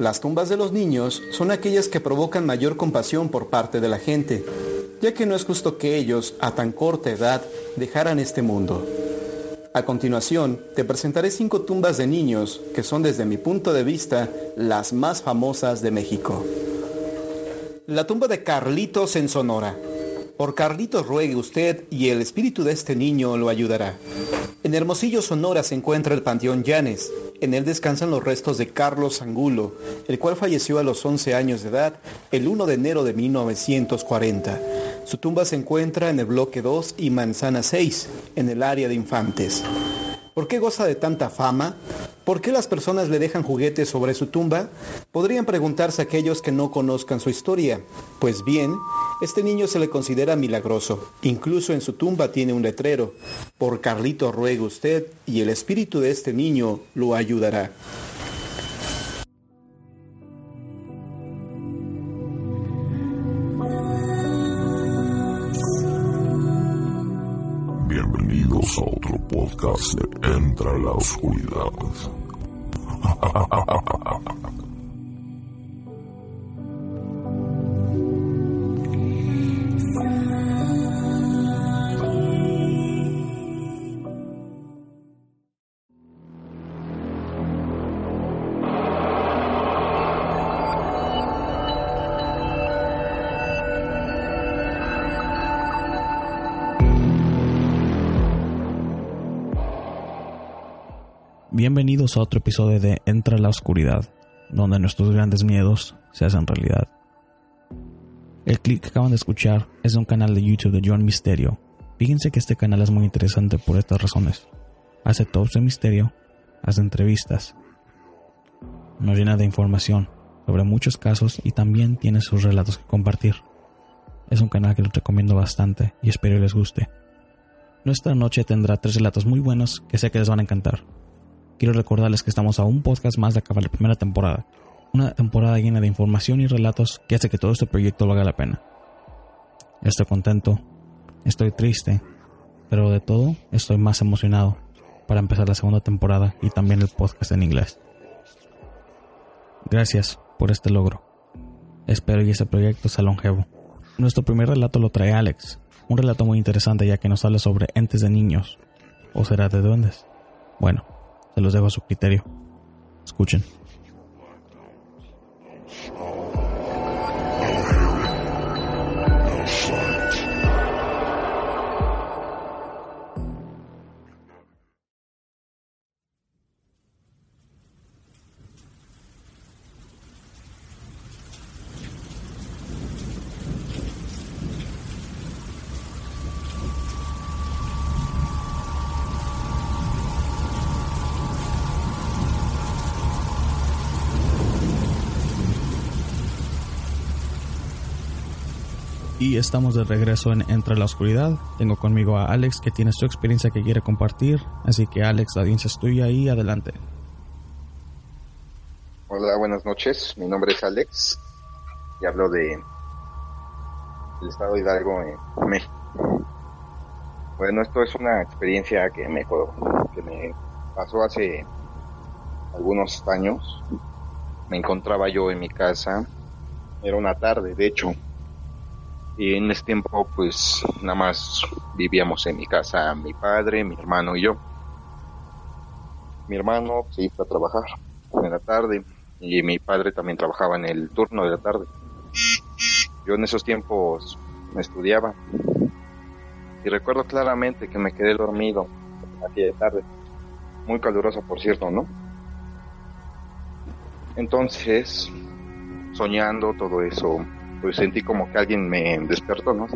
Las tumbas de los niños son aquellas que provocan mayor compasión por parte de la gente, ya que no es justo que ellos, a tan corta edad, dejaran este mundo. A continuación, te presentaré cinco tumbas de niños que son desde mi punto de vista las más famosas de México. La tumba de Carlitos en Sonora. Por Carlitos ruegue usted y el espíritu de este niño lo ayudará. En Hermosillo, Sonora se encuentra el Panteón Llanes. En él descansan los restos de Carlos Angulo, el cual falleció a los 11 años de edad el 1 de enero de 1940. Su tumba se encuentra en el bloque 2 y manzana 6, en el área de infantes. ¿Por qué goza de tanta fama? ¿Por qué las personas le dejan juguetes sobre su tumba? Podrían preguntarse aquellos que no conozcan su historia. Pues bien, este niño se le considera milagroso. Incluso en su tumba tiene un letrero. Por Carlito ruega usted y el espíritu de este niño lo ayudará. Podcast de Entra la Oscuridad. Bienvenidos a otro episodio de Entra la Oscuridad, donde nuestros grandes miedos se hacen realidad. El clip que acaban de escuchar es de un canal de YouTube de John Misterio. Fíjense que este canal es muy interesante por estas razones. Hace tops de misterio, hace entrevistas, nos llena de información sobre muchos casos y también tiene sus relatos que compartir. Es un canal que les recomiendo bastante y espero les guste. Nuestra noche tendrá tres relatos muy buenos que sé que les van a encantar quiero recordarles que estamos a un podcast más de acabar la primera temporada. Una temporada llena de información y relatos que hace que todo este proyecto valga la pena. Estoy contento, estoy triste, pero de todo estoy más emocionado para empezar la segunda temporada y también el podcast en inglés. Gracias por este logro. Espero que este proyecto sea longevo. Nuestro primer relato lo trae Alex, un relato muy interesante ya que nos habla sobre entes de niños, o será de duendes. Bueno, se los dejo a su criterio. Escuchen. Estamos de regreso en Entre la Oscuridad. Tengo conmigo a Alex que tiene su experiencia que quiere compartir. Así que Alex, la audiencia es tuya y adelante. Hola, buenas noches. Mi nombre es Alex y hablo de el estado de Hidalgo en México. Bueno, esto es una experiencia que me pasó hace algunos años. Me encontraba yo en mi casa. Era una tarde, de hecho, y en ese tiempo pues nada más vivíamos en mi casa mi padre, mi hermano y yo. Mi hermano se iba a trabajar en la tarde y mi padre también trabajaba en el turno de la tarde. Yo en esos tiempos me estudiaba y recuerdo claramente que me quedé dormido aquí de tarde, muy caluroso por cierto, ¿no? Entonces, soñando todo eso, pues sentí como que alguien me despertó, ¿no?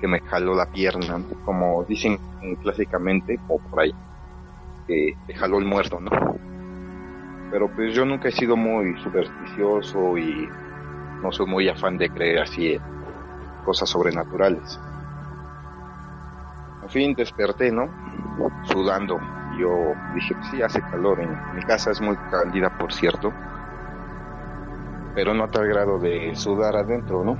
que me jaló la pierna, como dicen clásicamente, o por ahí, que te jaló el muerto, ¿no? Pero pues yo nunca he sido muy supersticioso y no soy muy afán de creer así cosas sobrenaturales. En fin, desperté, ¿no? Sudando. Yo dije, pues sí, hace calor. En mi casa es muy cálida, por cierto. Pero no a tal grado de sudar adentro, ¿no?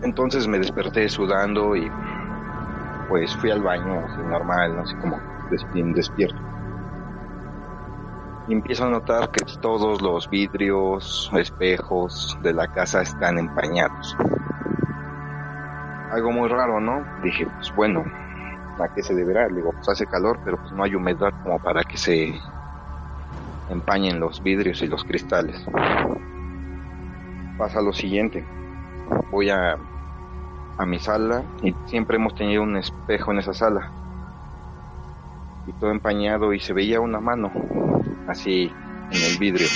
Entonces me desperté sudando y pues fui al baño así normal, así como despierto. Y empiezo a notar que todos los vidrios, espejos de la casa están empañados. Algo muy raro, ¿no? Dije, pues bueno, ¿a qué se deberá? digo, pues hace calor, pero pues no hay humedad como para que se empañen los vidrios y los cristales. Pasa lo siguiente. Voy a a mi sala y siempre hemos tenido un espejo en esa sala. Y todo empañado y se veía una mano así en el vidrio.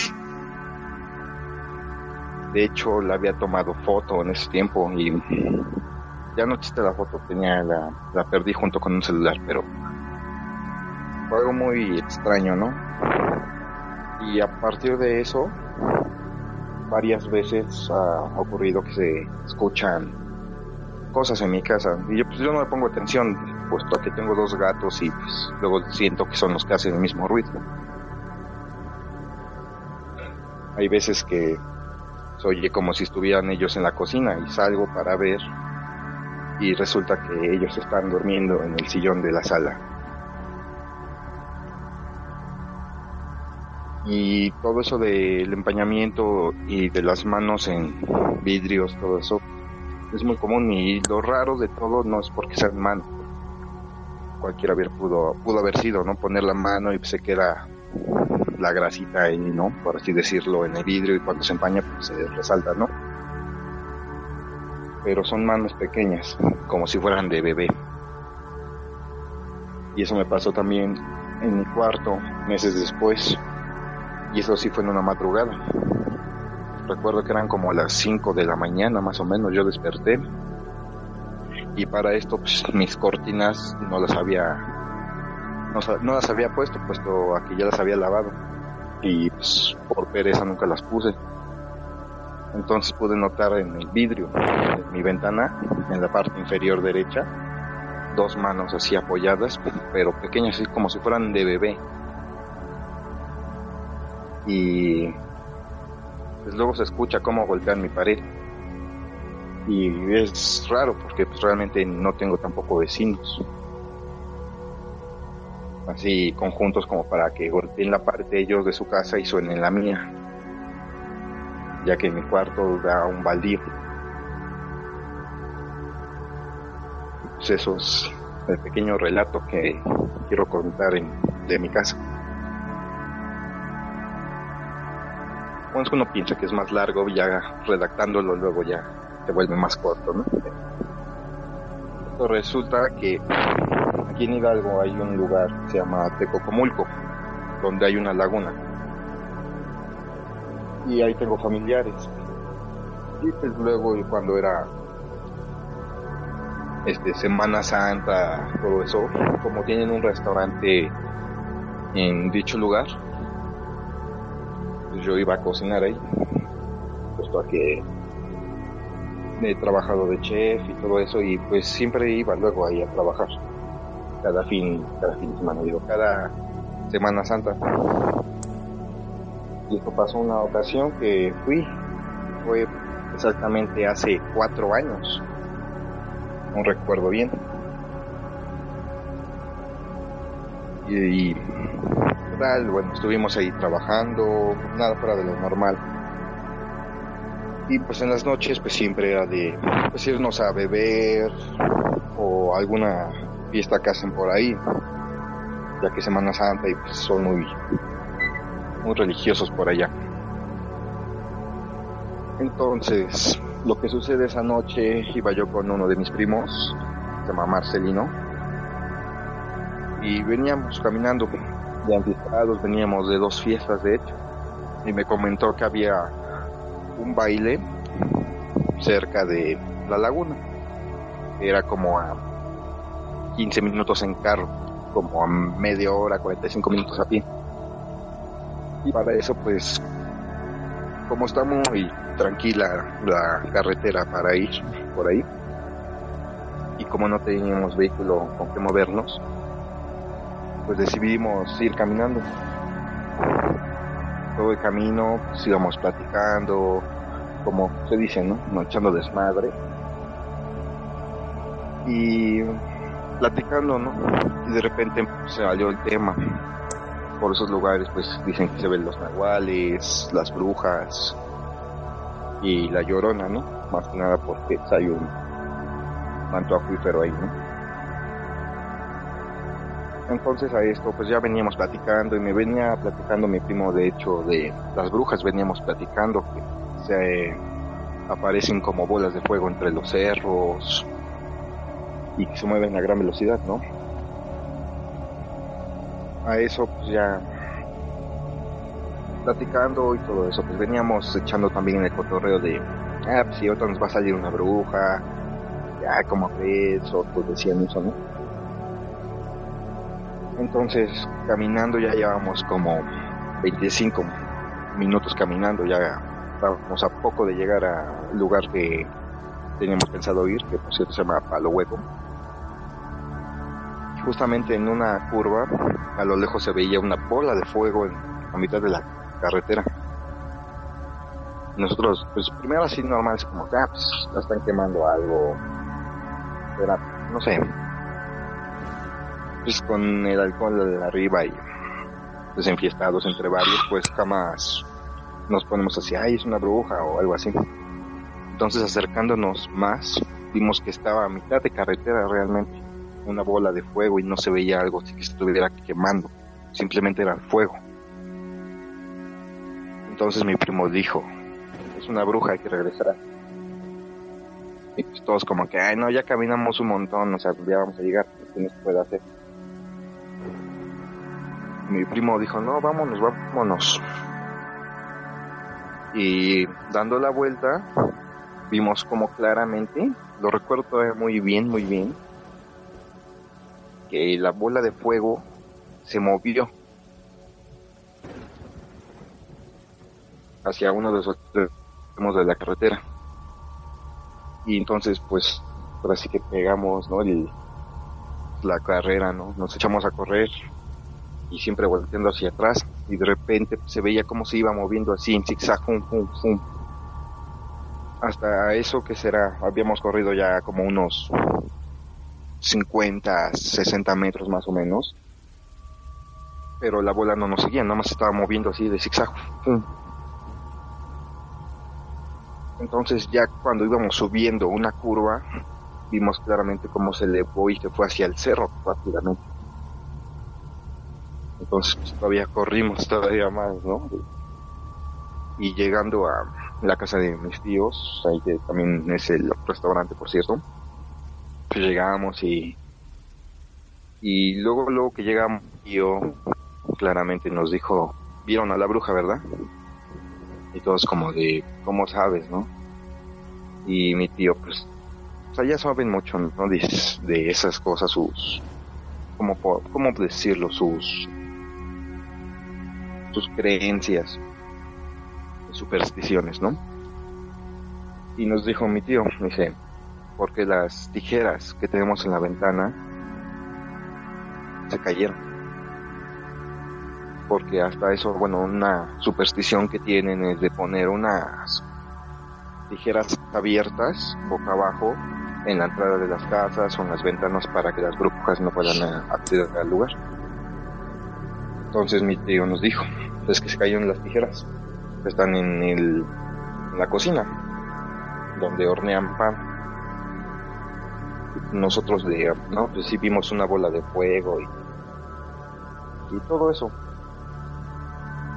De hecho, la había tomado foto en ese tiempo y ya no existe la foto, tenía la, la perdí junto con un celular, pero fue algo muy extraño, ¿no? Y a partir de eso, varias veces ha ocurrido que se escuchan cosas en mi casa. Y yo, pues, yo no le pongo atención, puesto que tengo dos gatos y pues, luego siento que son los que hacen el mismo ruido. Hay veces que se oye como si estuvieran ellos en la cocina y salgo para ver y resulta que ellos están durmiendo en el sillón de la sala. Y todo eso del empañamiento y de las manos en vidrios, todo eso, es muy común y lo raro de todo no es porque sea mano. Cualquiera haber pudo, pudo haber sido, ¿no? Poner la mano y se queda la grasita ahí, ¿no? Por así decirlo, en el vidrio y cuando se empaña pues se resalta, ¿no? Pero son manos pequeñas, como si fueran de bebé. Y eso me pasó también en mi cuarto meses después. Y eso sí fue en una madrugada. Recuerdo que eran como las 5 de la mañana más o menos, yo desperté. Y para esto pues, mis cortinas no las había no, las había puesto puesto aquí ya las había lavado. Y pues, por pereza nunca las puse. Entonces pude notar en el vidrio de mi ventana en la parte inferior derecha dos manos así apoyadas pero pequeñas así como si fueran de bebé y pues luego se escucha cómo golpean mi pared. Y es raro porque pues realmente no tengo tampoco vecinos. Así conjuntos como para que golpeen la pared de ellos de su casa y suenen la mía. Ya que mi cuarto da un baldío. Pues eso es el pequeño relato que quiero contar de mi casa. Bueno, uno piensa que es más largo, ya redactándolo luego ya se vuelve más corto, ¿no? resulta que aquí en Hidalgo hay un lugar que se llama Tecocomulco, donde hay una laguna. Y ahí tengo familiares. Y pues luego cuando era este Semana Santa, todo eso, como tienen un restaurante en dicho lugar, yo iba a cocinar ahí, puesto a que he trabajado de chef y todo eso y pues siempre iba luego ahí a trabajar cada fin, cada fin de semana, digo, cada Semana Santa. Y esto pasó una ocasión que fui, fue exactamente hace cuatro años, no recuerdo bien. y bueno, estuvimos ahí trabajando, nada fuera de lo normal. Y pues en las noches pues siempre era de pues irnos a beber o alguna fiesta que hacen por ahí, ya que Semana Santa y pues son muy, muy religiosos por allá. Entonces, lo que sucede esa noche, iba yo con uno de mis primos, se llama Marcelino, y veníamos caminando de anticipados, veníamos de dos fiestas de hecho, y me comentó que había un baile cerca de la laguna, era como a 15 minutos en carro, como a media hora, 45 minutos a pie. Y para eso, pues, como está muy tranquila la carretera para ir por ahí, y como no teníamos vehículo con que movernos, pues decidimos ir caminando. Todo el camino, pues íbamos platicando, como se dice, ¿no? Echando desmadre. Y platicando, ¿no? Y de repente se salió el tema. Por esos lugares, pues dicen que se ven los nahuales, las brujas y la llorona, ¿no? Más que nada porque hay un manto acuífero ahí, ¿no? Entonces a esto pues ya veníamos platicando y me venía platicando mi primo de hecho de las brujas veníamos platicando que se aparecen como bolas de fuego entre los cerros y que se mueven a gran velocidad, ¿no? A eso pues ya platicando y todo eso, pues veníamos echando también en el cotorreo de, ah, pues si otra nos va a salir una bruja, ya como ves, o pues decían eso, ¿no? Entonces, caminando ya llevamos como 25 minutos caminando, ya estábamos a poco de llegar al lugar que teníamos pensado ir, que por cierto se llama Palo Hueco. Justamente en una curva, a lo lejos se veía una bola de fuego en la mitad de la carretera. Nosotros, pues primero así normal, es como ah, pues, la están quemando algo. Era, no sé, pues con el alcohol arriba y pues enfiestados entre varios, pues jamás nos ponemos así, ay, es una bruja o algo así. Entonces acercándonos más, vimos que estaba a mitad de carretera realmente, una bola de fuego y no se veía algo que estuviera quemando, simplemente era fuego. Entonces mi primo dijo, es una bruja, hay que regresar. Y pues todos como que, ay no, ya caminamos un montón, o sea, ya vamos a llegar, ¿qué nos puede hacer? Mi primo dijo, no, vámonos, vámonos. Y dando la vuelta, vimos como claramente, lo recuerdo muy bien, muy bien, que la bola de fuego se movió hacia uno de los extremos de la carretera. Y entonces, pues, ahora sí que pegamos, ¿no? El, la carrera, ¿no? Nos echamos a correr y siempre volteando hacia atrás y de repente se veía como se iba moviendo así en zigzag, Hasta eso que será, habíamos corrido ya como unos 50, 60 metros más o menos. Pero la bola no nos seguía, nada más estaba moviendo así de zigzag. Entonces ya cuando íbamos subiendo una curva, vimos claramente cómo se elevó y se fue hacia el cerro rápidamente. Entonces pues, todavía corrimos todavía más, ¿no? Y llegando a la casa de mis tíos, ahí que también es el restaurante, por cierto, pues llegamos y y luego luego que llegamos tío claramente nos dijo vieron a la bruja verdad y todos como de cómo sabes no y mi tío pues o sea ya saben mucho no de, de esas cosas sus como cómo decirlo sus sus creencias, supersticiones, ¿no? Y nos dijo mi tío, dije, porque las tijeras que tenemos en la ventana se cayeron. Porque hasta eso, bueno, una superstición que tienen es de poner unas tijeras abiertas boca abajo en la entrada de las casas o en las ventanas para que las brujas no puedan acceder al lugar. Entonces mi tío nos dijo, es que se cayeron las tijeras, están en, el, la cocina, donde hornean pan. Nosotros de, no, pues sí vimos una bola de fuego y, y todo eso.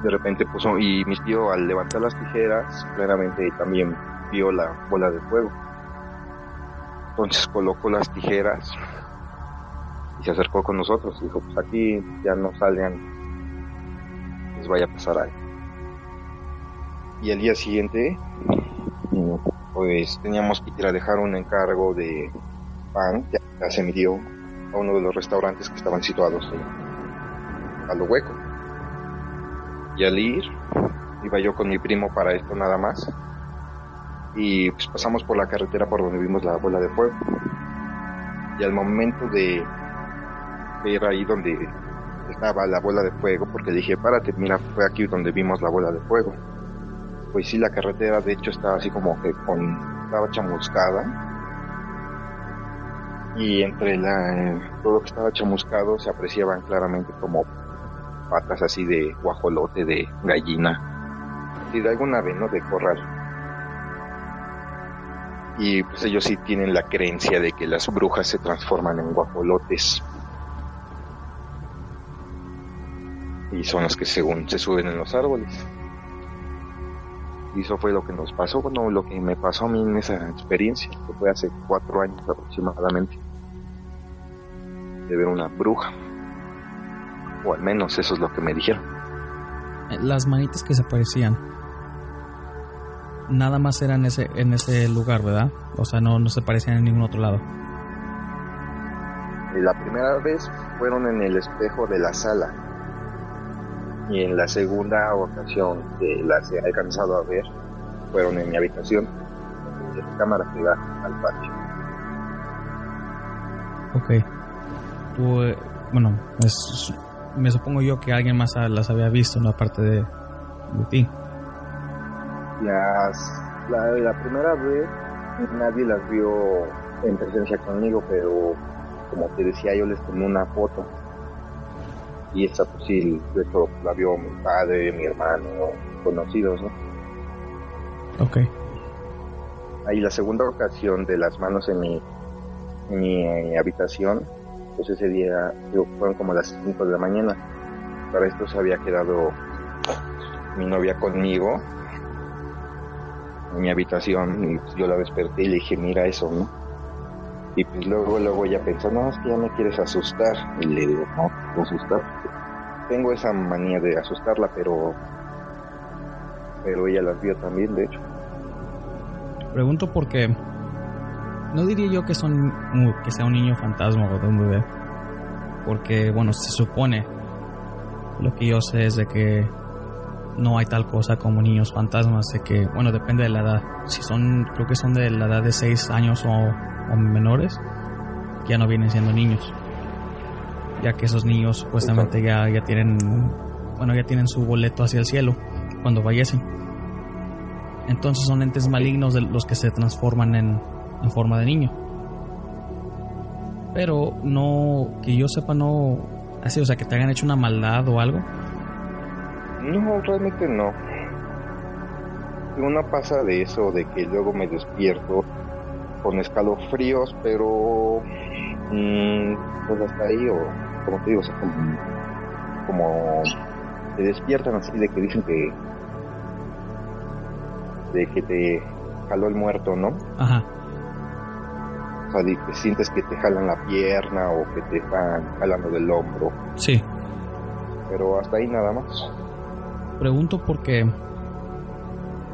De repente puso, y mi tío al levantar las tijeras, claramente también vio la bola de fuego. Entonces colocó las tijeras y se acercó con nosotros. Dijo, pues aquí ya no vaya a pasar algo. Y el día siguiente, pues teníamos que ir a dejar un encargo de pan, ya se me dio, a uno de los restaurantes que estaban situados a lo hueco. Y al ir, iba yo con mi primo para esto nada más. Y pues pasamos por la carretera por donde vimos la bola de fuego. Y al momento de ir ahí donde estaba la bola de fuego, porque dije, párate, mira, fue aquí donde vimos la bola de fuego. Pues sí, la carretera de hecho estaba así como que con, estaba chamuscada. Y entre la, todo lo que estaba chamuscado se apreciaban claramente como patas así de guajolote, de gallina, y de alguna ave, ¿no? De corral. Y pues ellos sí tienen la creencia de que las brujas se transforman en guajolotes. Y son las que según se suben en los árboles. Y eso fue lo que nos pasó, bueno, lo que me pasó a mí en esa experiencia, que fue hace cuatro años aproximadamente, de ver una bruja. O al menos eso es lo que me dijeron. Las manitas que se aparecían, nada más eran en ese, en ese lugar, ¿verdad? O sea, no, no se parecían en ningún otro lado. La primera vez fueron en el espejo de la sala. Y en la segunda ocasión que las he alcanzado a ver, fueron en mi habitación, en la cámara que da al patio. Ok. Eh, bueno, es, me supongo yo que alguien más las había visto, ¿no? Aparte de, de ti. Las, la, la primera vez nadie las vio en presencia conmigo, pero como te decía, yo les tomé una foto. Y esta, pues sí, de hecho la vio mi padre, mi hermano, conocidos, ¿no? Ok. Ahí la segunda ocasión de las manos en mi, en mi, en mi habitación, pues ese día yo, fueron como las 5 de la mañana. Para esto se había quedado mi novia conmigo en mi habitación y yo la desperté y le dije, mira eso, ¿no? Y pues luego, luego ella pensó, no, es que ya me quieres asustar. Y le digo, no, no asustar. Tengo esa manía de asustarla, pero pero ella las vio también, de hecho. Pregunto porque no diría yo que son que sea un niño fantasma o de un bebé, porque bueno se supone lo que yo sé es de que no hay tal cosa como niños fantasmas, de que bueno depende de la edad. Si son creo que son de la edad de 6 años o, o menores, ya no vienen siendo niños, ya que esos niños supuestamente ya ya tienen bueno ya tienen su boleto hacia el cielo cuando fallecen. Entonces son entes malignos de los que se transforman en, en forma de niño. Pero no, que yo sepa, no. Así, o sea, que te hayan hecho una maldad o algo. No, realmente no. Uno pasa de eso, de que luego me despierto con escalofríos, pero. Mmm, pues hasta ahí, o como te digo, o sea, como, como te despiertan así de que dicen que de que te jaló el muerto, ¿no? Ajá. O sea, que sientes que te jalan la pierna o que te están jalando del hombro. Sí. Pero hasta ahí nada más. Pregunto porque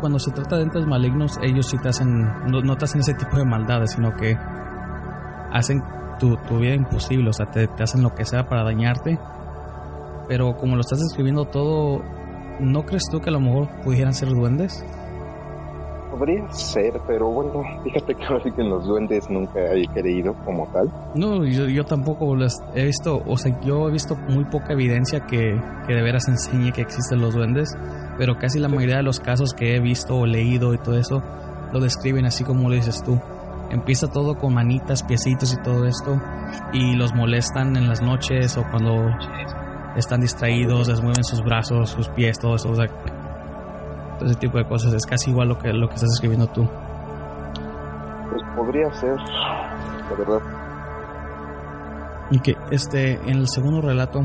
cuando se trata de entes malignos, ellos sí te hacen, no, no te hacen ese tipo de maldades, sino que hacen tu, tu vida imposible, o sea, te, te hacen lo que sea para dañarte. Pero como lo estás describiendo todo, ¿no crees tú que a lo mejor pudieran ser duendes? Podría ser, pero bueno, fíjate que ahora sí que en los duendes nunca he creído como tal. No, yo, yo tampoco las he visto, o sea, yo he visto muy poca evidencia que, que de veras enseñe que existen los duendes, pero casi la mayoría de los casos que he visto o leído y todo eso lo describen así como lo dices tú. Empieza todo con manitas, piecitos y todo esto, y los molestan en las noches o cuando están distraídos, les mueven sus brazos, sus pies, todo eso, o sea, todo ese tipo de cosas. Es casi igual lo que, lo que estás escribiendo tú. Pues podría ser, la verdad. Y que este, en el segundo relato,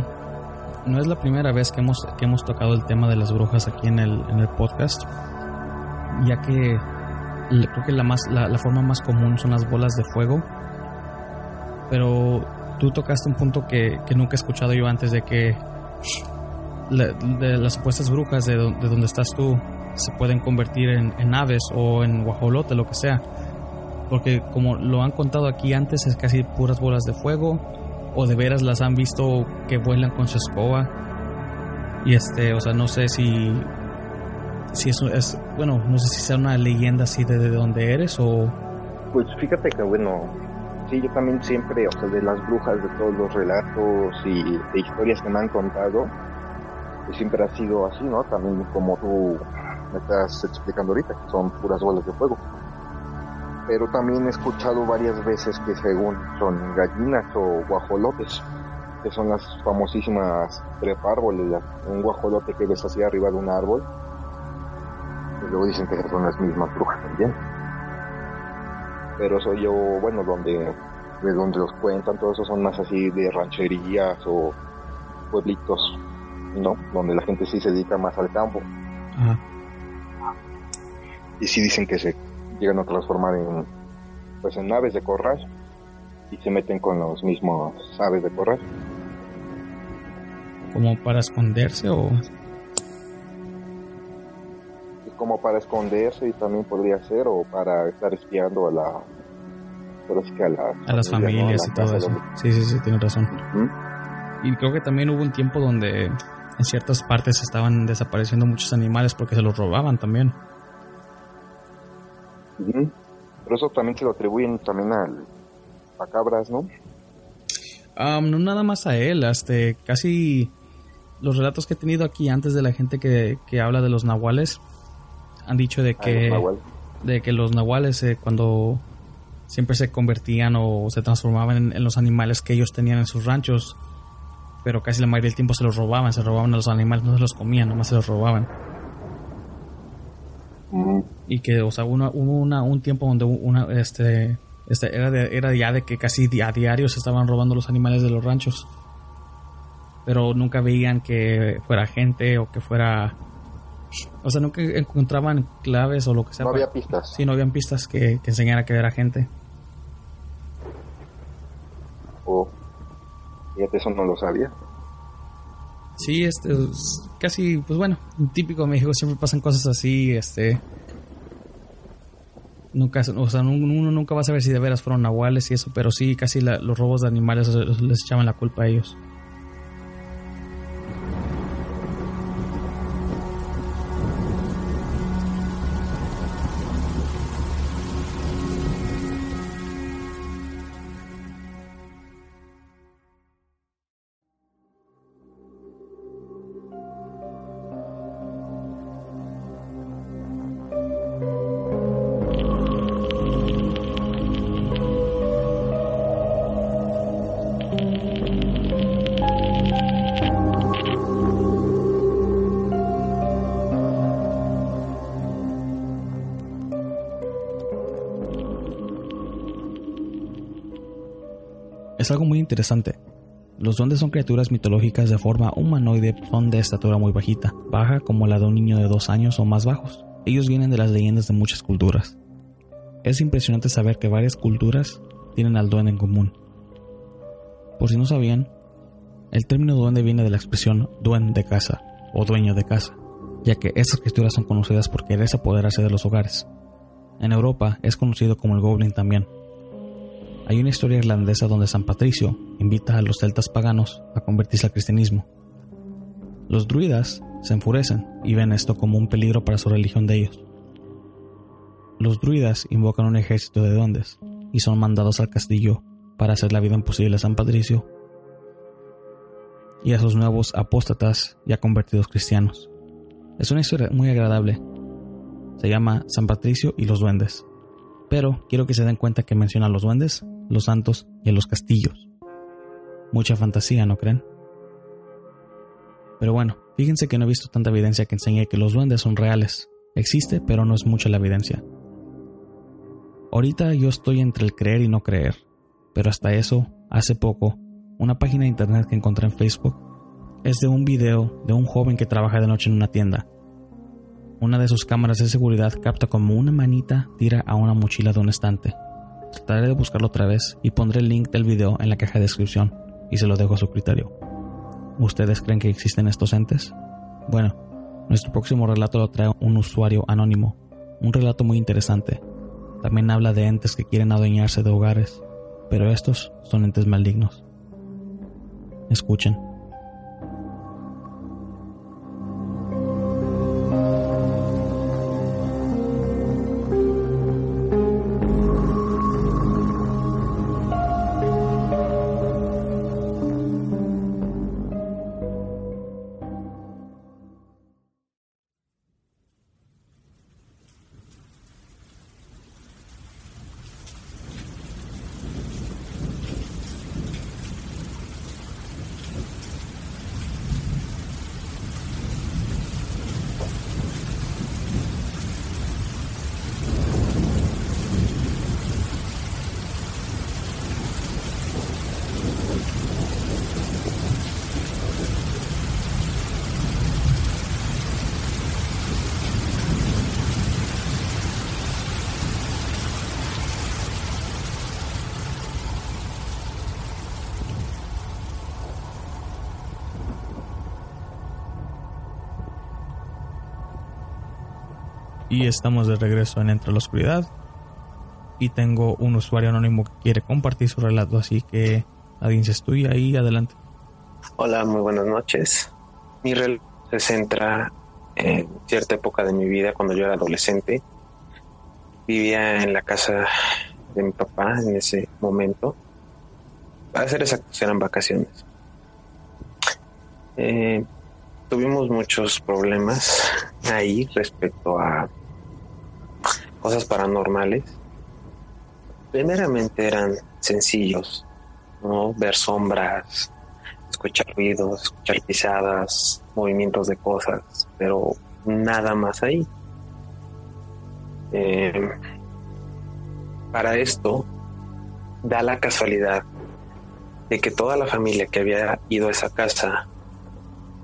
no es la primera vez que hemos, que hemos tocado el tema de las brujas aquí en el, en el podcast, ya que creo que la, más, la, forma más común son las bolas de fuego, pero tú tocaste un punto que, que nunca he escuchado yo antes de que de las supuestas brujas de, de donde estás tú se pueden convertir en, en aves o en guajolote, lo que sea. Porque como lo han contado aquí antes, es casi puras bolas de fuego o de veras las han visto que vuelan con su escoba. Y este, o sea, no sé si si eso es, bueno, no sé si sea una leyenda así de, de dónde eres o Pues fíjate que bueno, sí, yo también siempre, o sea, de las brujas, de todos los relatos y de historias que me han contado, pues siempre ha sido así, ¿no? También como tú me estás explicando ahorita, que son puras bolas de fuego. Pero también he escuchado varias veces que según son gallinas o guajolotes, que son las famosísimas trepárboles, un guajolote que ves así arriba de un árbol. Y luego dicen que son las mismas brujas también. Pero soy yo, bueno, donde de donde los cuentan, todo eso son más así de rancherías o pueblitos, ¿no? Donde la gente sí se dedica más al campo. Ajá. y sí dicen que se llegan a transformar en pues en aves de corral y se meten con los mismos aves de corral como para esconderse o es como para esconderse y también podría ser o para estar espiando a la ahora sí que a, la a las familia, ¿no? A familias la y todo eso. Sí, sí, sí, tienes razón. Ujú. Y creo que también hubo un tiempo donde en ciertas partes estaban desapareciendo muchos animales porque se los robaban también. Ujú. pero eso también se lo atribuyen también al a cabras no Am, no nada más a él, este, casi los relatos que he tenido aquí antes de la gente que, que habla de los nahuales han dicho de A los que, de que los nahuales eh, cuando siempre se convertían o se transformaban en, en los animales que ellos tenían en sus ranchos, pero casi la mayoría del tiempo se los robaban, se robaban a los animales, no se los comían, nomás se los robaban. Ujú. Y que o sea hubo una, un tiempo donde una este, este era de- era ya de que casi a diario se estaban robando los animales de los ranchos. Pero nunca veían que fuera gente o que fuera o sea nunca encontraban claves o lo que sea no había pistas. Sí no habían pistas que, que enseñara que era gente. O fíjate eso no lo sabía. Sí este es casi pues bueno típico de México siempre pasan cosas así este nunca o sea uno nunca va a saber si de veras fueron nahuales y eso pero sí casi la- los robos de animales les echaban la culpa a ellos Los duendes son criaturas mitológicas de forma humanoide, son de estatura muy bajita, baja como la de un niño de dos años o más bajos. Ellos vienen de las leyendas de muchas culturas. Es impresionante saber que varias culturas tienen al duende en común. Por si no sabían, el término duende viene de la expresión duende de casa o dueño de casa, ya que estas criaturas son conocidas por quererse apoderarse de los hogares. En Europa es conocido como el goblin también, hay una historia irlandesa donde San Patricio invita a los celtas paganos a convertirse al cristianismo. Los druidas se enfurecen y ven esto como un peligro para su religión de ellos. Los druidas invocan un ejército de duendes y son mandados al castillo para hacer la vida imposible a San Patricio y a sus nuevos apóstatas ya convertidos cristianos. Es una historia muy agradable. Se llama San Patricio y los duendes. Pero quiero que se den cuenta que menciona a los duendes, los santos y a los castillos. Mucha fantasía, ¿no creen? Pero bueno, fíjense que no he visto tanta evidencia que enseñe que los duendes son reales. Existe, pero no es mucha la evidencia. Ahorita yo estoy entre el creer y no creer, pero hasta eso, hace poco, una página de internet que encontré en Facebook es de un video de un joven que trabaja de noche en una tienda. Una de sus cámaras de seguridad capta como una manita tira a una mochila de un estante. Trataré de buscarlo otra vez y pondré el link del video en la caja de descripción y se lo dejo a su criterio. ¿Ustedes creen que existen estos entes? Bueno, nuestro próximo relato lo trae un usuario anónimo, un relato muy interesante. También habla de entes que quieren adueñarse de hogares, pero estos son entes malignos. Escuchen. Y estamos de regreso en Entre la Oscuridad. Y tengo un usuario anónimo que quiere compartir su relato, así que audiencia estoy ahí, adelante. Hola, muy buenas noches. Mi relato se centra en cierta época de mi vida, cuando yo era adolescente. Vivía en la casa de mi papá en ese momento. Para ser exactos, eran vacaciones. Eh, tuvimos muchos problemas ahí respecto a cosas paranormales. Primeramente eran sencillos, ¿no? Ver sombras, escuchar ruidos, escuchar pisadas, movimientos de cosas, pero nada más ahí. Eh, para esto, da la casualidad de que toda la familia que había ido a esa casa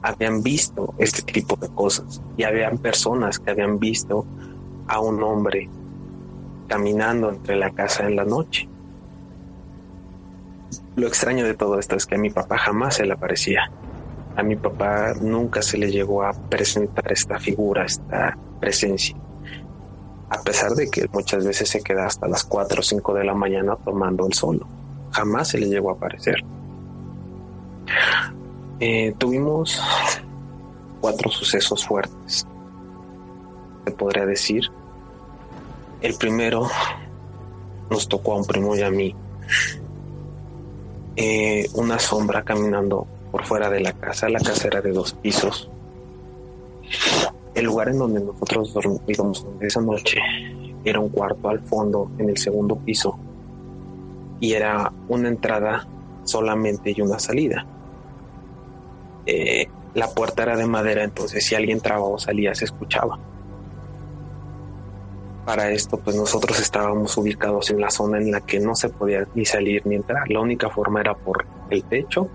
habían visto este tipo de cosas y habían personas que habían visto a un hombre caminando entre la casa en la noche. Lo extraño de todo esto es que a mi papá jamás se le aparecía. A mi papá nunca se le llegó a presentar esta figura, esta presencia. A pesar de que muchas veces se queda hasta las 4 o 5 de la mañana tomando el sol. Jamás se le llegó a aparecer. Eh, tuvimos cuatro sucesos fuertes, se podría decir. El primero nos tocó a un primo y a mí. Eh, una sombra caminando por fuera de la casa. La casa era de dos pisos. El lugar en donde nosotros dormíamos esa noche era un cuarto al fondo en el segundo piso y era una entrada solamente y una salida. Eh, la puerta era de madera, entonces si alguien entraba o salía se escuchaba. Para esto, pues nosotros estábamos ubicados en la zona en la que no se podía ni salir ni entrar. La única forma era por el techo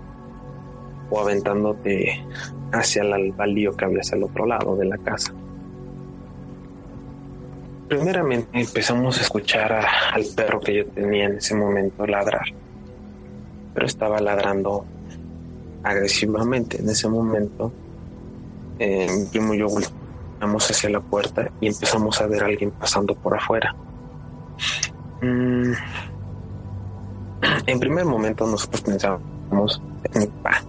o aventándote hacia el baldío que había hacia el otro lado de la casa. Primeramente empezamos a escuchar al perro que yo tenía en ese momento ladrar, pero estaba ladrando agresivamente. En ese momento, eh, mi primo y yo volteamos hacia la puerta y empezamos a ver a alguien pasando por afuera. Mm. En primer momento nosotros pensábamos en mi papá.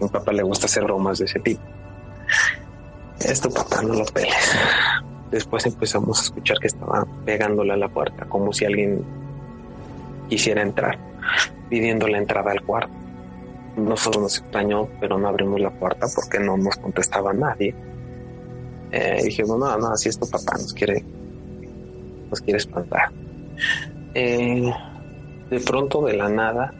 Mi papá le gusta hacer bromas de ese tipo. Esto papá no lo peles. Después empezamos a escuchar que estaba pegándole a la puerta como si alguien quisiera entrar, pidiendo la entrada al cuarto. Nosotros nos extrañó, pero no abrimos la puerta porque no nos contestaba nadie. Eh, dijimos, no, no, así esto papá nos quiere, nos quiere espantar. Eh, de pronto, de la nada,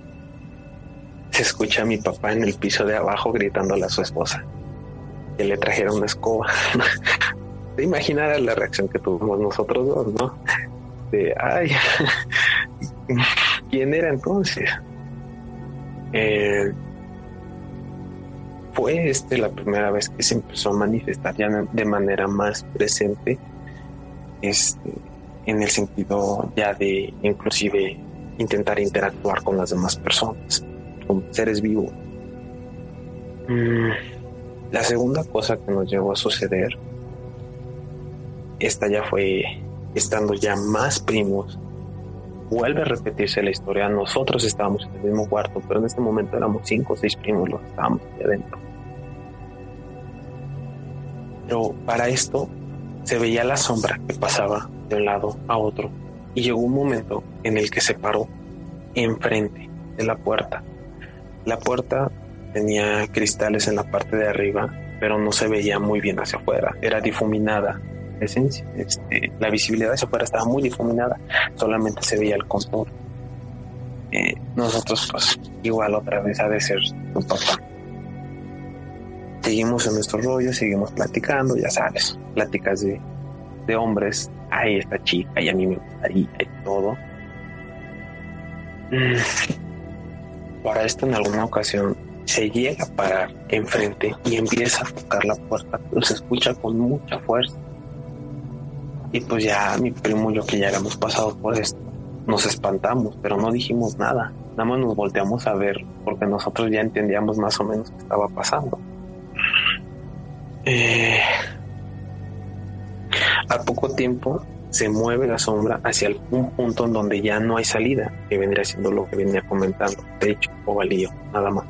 se escucha a mi papá en el piso de abajo gritándole a su esposa que le trajera una escoba. Te la reacción que tuvimos nosotros dos, ¿no? De, ay, ¿quién era entonces? Eh, fue este la primera vez que se empezó a manifestar ya de manera más presente, este, en el sentido ya de inclusive intentar interactuar con las demás personas, con seres vivos. Mm, la segunda cosa que nos llegó a suceder, esta ya fue estando ya más primos vuelve a repetirse la historia. Nosotros estábamos en el mismo cuarto, pero en este momento éramos cinco o seis primos los estábamos ahí adentro. Pero para esto se veía la sombra que pasaba de un lado a otro y llegó un momento en el que se paró enfrente de la puerta. La puerta tenía cristales en la parte de arriba, pero no se veía muy bien hacia afuera, era difuminada. Esencia, este, la visibilidad hacia afuera estaba muy difuminada, solamente se veía el contorno. Eh, nosotros, pues, igual otra vez ha de ser tu papá. Seguimos en nuestro rollo, seguimos platicando, ya sabes, pláticas de, de hombres. Ay, esta chica, y a mí me gustaría y todo. Mm. Para esto, en alguna ocasión, se llega a parar enfrente y empieza a tocar la puerta, pero escucha con mucha fuerza. Y pues ya mi primo y yo que ya habíamos pasado por esto, nos espantamos, pero no dijimos nada. Nada más nos volteamos a ver porque nosotros ya entendíamos más o menos qué estaba pasando. Eh, poco tiempo se mueve la sombra hacia un punto en donde ya no hay salida, que vendría siendo lo que venía comentando, techo o valío, nada más.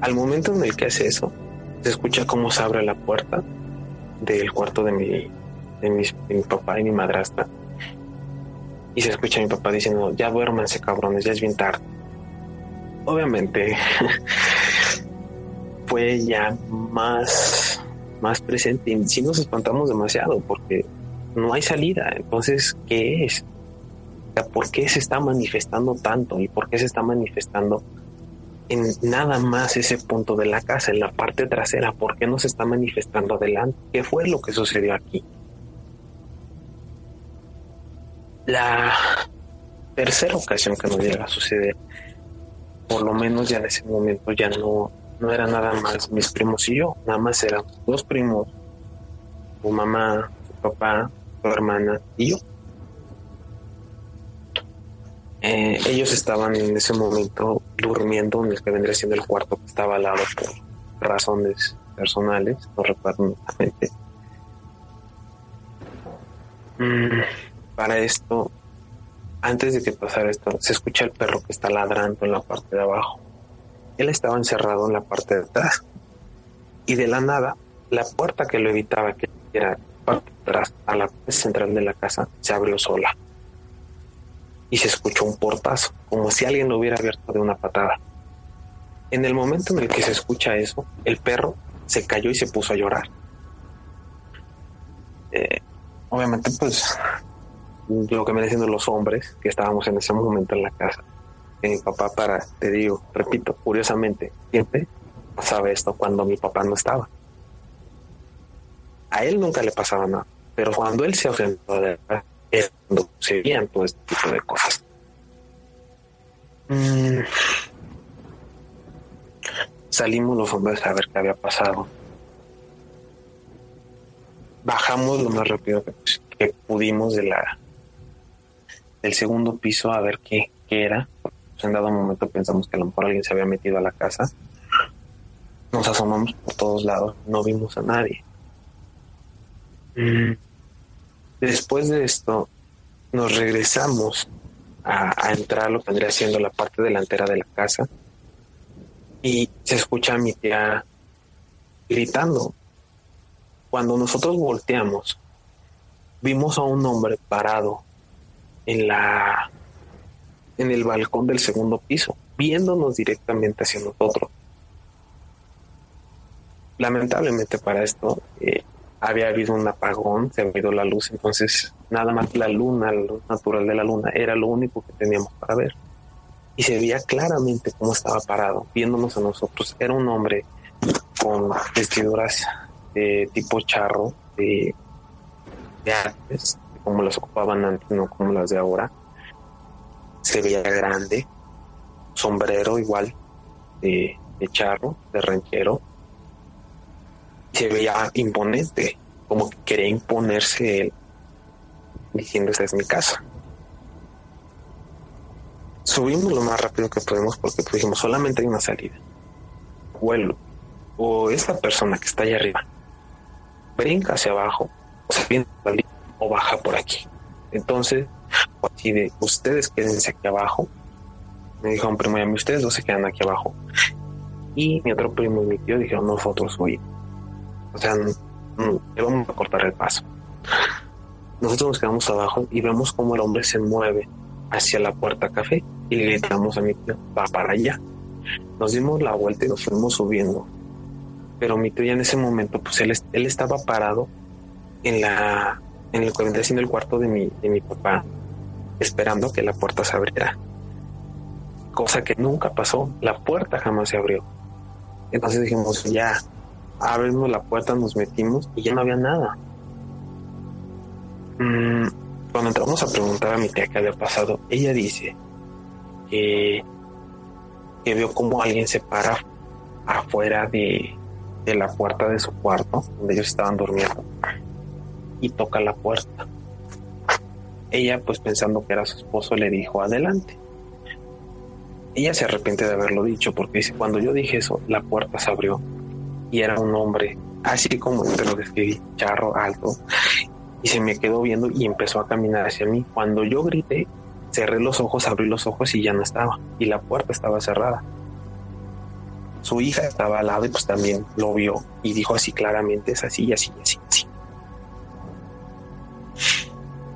Al momento en el que hace eso, se escucha cómo se abre la puerta del cuarto de mi, de, mi papá y mi madrastra. Y se escucha a mi papá diciendo, ya duérmanse cabrones, ya es bien tarde. Obviamente fue ya más más presente. Y si nos espantamos demasiado porque no hay salida. Entonces, ¿qué es? ¿Por qué se está manifestando tanto? ¿Y por qué se está manifestando en nada más ese punto de la casa, en la parte trasera? ¿Por qué no se está manifestando adelante? ¿Qué fue lo que sucedió aquí? La tercera ocasión que nos llega a suceder, por lo menos ya en ese momento ya no no era nada más mis primos y yo, nada más eran dos primos, su mamá, su papá, su hermana y yo. Eh, ellos estaban en ese momento durmiendo en el que vendría siendo el cuarto que estaba al lado por razones personales, no recuerdo exactamente. Mm, para esto, antes de que pasara esto, se escucha el perro que está ladrando en la parte de abajo. Él estaba encerrado en la parte de atrás. Y de la nada, la puerta que lo evitaba, que era parte de atrás a la central de la casa, se abrió sola. Y se escuchó un portazo, como si alguien lo hubiera abierto de una patada. En el momento en el que se escucha eso, el perro se cayó y se puso a llorar. Eh, obviamente, pues, lo que me decían los hombres que estábamos en ese momento en la casa, mi papá para, te digo, repito, curiosamente, siempre pasaba esto cuando mi papá no estaba. A él nunca le pasaba nada, pero cuando él se ausentó de él se veían todo este tipo de cosas. Mm. Salimos los hombres a ver qué había pasado. Bajamos lo más rápido que, que pudimos de la del segundo piso a ver qué, qué era en dado momento pensamos que a lo mejor alguien se había metido a la casa. Nos asomamos por todos lados, no vimos a nadie. Mm. Después de esto, nos regresamos a, entrar lo que vendría siendo la parte delantera de la casa y se escucha a mi tía gritando. Cuando nosotros volteamos, vimos a un hombre parado en la en el balcón del segundo piso, viéndonos directamente hacia nosotros. Lamentablemente para esto eh, había habido un apagón, se había ido la luz, entonces nada más la luna, la luz natural de la luna, era lo único que teníamos para ver. Y se veía claramente cómo estaba parado, viéndonos a nosotros. Era un hombre con vestiduras de tipo charro, de, de como las ocupaban antes, no como las de ahora se veía grande, sombrero igual de, charro, de ranchero, se veía imponente, como que quería imponerse él, diciendo esta es mi casa. Subimos lo más rápido que podemos porque pues, dijimos solamente hay una salida. Vuelo. O esta persona que está allá arriba brinca hacia abajo, o se o baja por aquí. Entonces así de, ustedes quédense aquí abajo. Me dijo un primo y a mí, ustedes dos se quedan aquí abajo. Y mi otro primo y mi tío dijeron, nosotros hoy. O sea, vamos a cortar el paso. Nosotros nos quedamos abajo y vemos cómo el hombre se mueve hacia la puerta café y le gritamos a mi tío, va para allá. Nos dimos la vuelta y nos fuimos subiendo. Pero mi tío ya en ese momento, pues él, él estaba parado en la en vendría siendo el cuarto de mi, de mi papá, esperando que la puerta se abriera. Cosa que nunca pasó, la puerta jamás se abrió. Entonces dijimos, ya, abrimos la puerta, nos metimos y ya no había nada. Mm, cuando entramos a preguntar a mi tía qué había pasado, ella dice que, que vio como alguien se para afuera de, de la puerta de su cuarto, donde ellos estaban durmiendo, y toca la puerta. Ella, pues pensando que era su esposo, le dijo adelante. Ella se arrepiente de haberlo dicho porque dice, cuando yo dije eso, la puerta se abrió y era un hombre, así como te lo describí, charro, alto, y se me quedó viendo y empezó a caminar hacia mí. Cuando yo grité, cerré los ojos, abrí los ojos y ya no estaba, y la puerta estaba cerrada. Su hija estaba al lado y pues también lo vio y dijo así claramente, es así, así, así, así.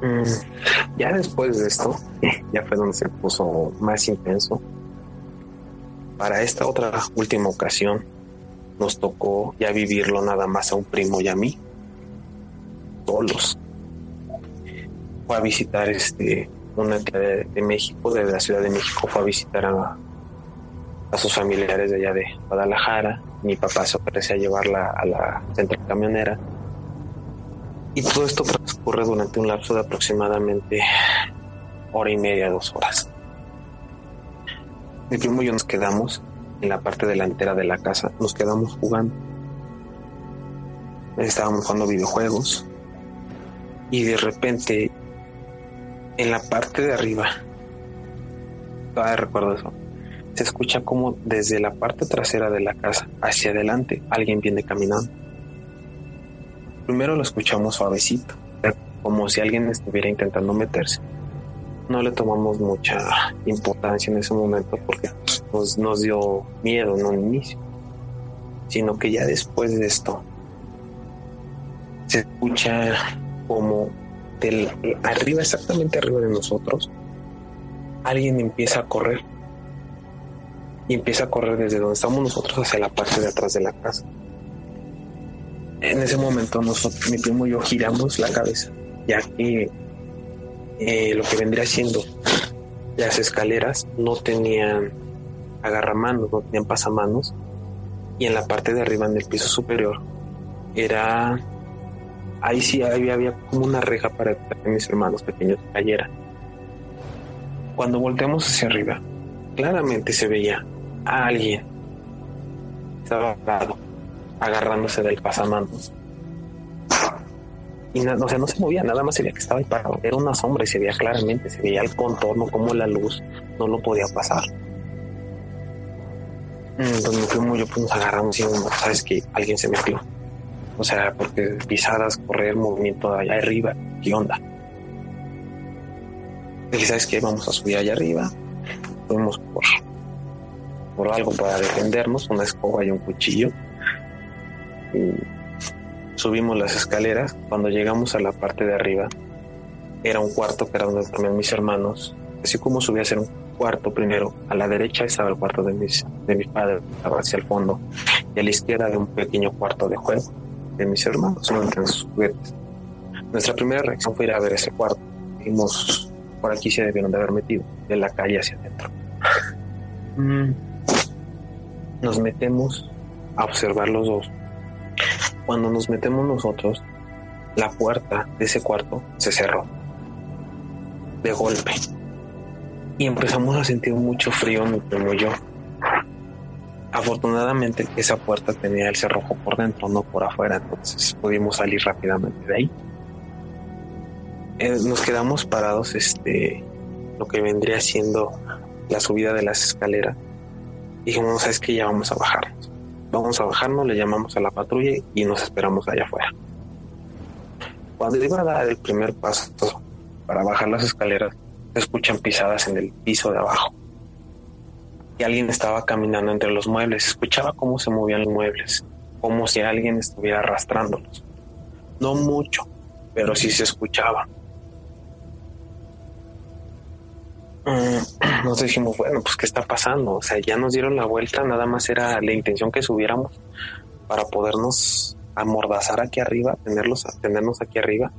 Mm, ya después de esto, ya fue donde se puso más intenso. Para esta otra última ocasión, nos tocó ya vivirlo nada más a un primo y a mí, solos. Fue a visitar este una de, México, de la Ciudad de México, fue a visitar a, a sus familiares de allá de Guadalajara. Mi papá se ofrece a llevarla a la central camionera y todo esto transcurre durante un lapso de aproximadamente hora y media, dos horas. Mi primo y yo nos quedamos en la parte delantera de la casa, nos quedamos jugando. Estábamos jugando videojuegos y de repente en la parte de arriba, todavía recuerdo eso, se escucha como desde la parte trasera de la casa hacia adelante alguien viene caminando Primero lo escuchamos suavecito, como si alguien estuviera intentando meterse. No le tomamos mucha importancia en ese momento porque nos dio miedo, no al inicio, sino que ya después de esto se escucha como del arriba, exactamente arriba de nosotros, alguien empieza a correr y empieza a correr desde donde estamos nosotros hacia la parte de atrás de la casa en ese momento nosotros, mi primo y yo giramos la cabeza, ya que eh, lo que vendría siendo las escaleras no tenían agarramanos, no tenían pasamanos, y en la parte de arriba, en el piso superior, era ahí sí había, había como una reja para que mis hermanos pequeños cayeran. Cuando volteamos hacia arriba, claramente se veía a alguien. Estaba parado agarrándose del pasamanos. Y o sea, no se movía, nada más se veía que estaba ahí parado. Era una sombra y se veía claramente, se veía el contorno, como la luz no lo podía pasar. Entonces mi yo pues nos agarramos y sabes que alguien se metió. O sea, porque pisadas, correr, movimiento allá arriba, ¿qué onda? Y sabes que vamos a subir allá arriba, fuimos por, por algo para defendernos, una escoba y un cuchillo subimos las escaleras. Cuando llegamos a la parte de arriba, era un cuarto que era donde dormían mis hermanos. Así como subí a ser un cuarto primero, a la derecha estaba el cuarto de mis, de mis padres, estaba hacia el fondo, y a la izquierda de un pequeño cuarto de juego de mis hermanos, donde sus juguetes. Nuestra primera reacción fue ir a ver ese cuarto. Dijimos, por aquí se debieron de haber metido, de la calle hacia adentro. Mm. Nos metemos a observar los dos cuando nos metemos nosotros, la puerta de ese cuarto se cerró de golpe y empezamos a sentir mucho frío mi primo y yo. Afortunadamente esa puerta tenía el cerrojo por dentro, no por afuera, entonces pudimos salir rápidamente de ahí. Eh, nos quedamos parados, este, lo que vendría siendo la subida de las escaleras. Dijimos, sabes que ya vamos a bajar vamos a bajarnos, le llamamos a la patrulla y nos esperamos allá afuera. Cuando iba a dar el primer paso para bajar las escaleras, se escuchan pisadas en el piso de abajo. Y alguien estaba caminando entre los muebles. Escuchaba cómo se movían los muebles, como si alguien estuviera arrastrándolos. No mucho, pero sí se escuchaba. nos dijimos, bueno, pues ¿qué está pasando? O sea, ya nos dieron la vuelta, nada más era la intención que subiéramos para podernos amordazar aquí arriba, tenerlos, tenernos aquí arriba,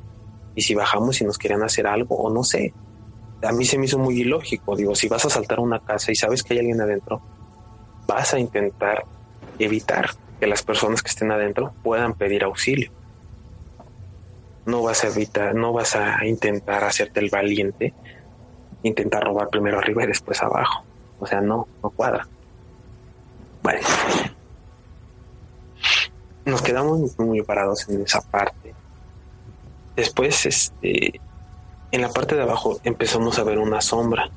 y si bajamos y nos querían hacer algo, o no sé. A mí se me hizo muy ilógico, digo, si vas a saltar una casa y sabes que hay alguien adentro, vas a intentar evitar que las personas que estén adentro puedan pedir auxilio. No vas a evitar, no vas a intentar hacerte el valiente intentar robar primero arriba y después abajo. O sea, no, no cuadra. Bueno. Nos quedamos muy parados en esa parte. Después, este, en la parte de abajo empezamos a ver una sombra.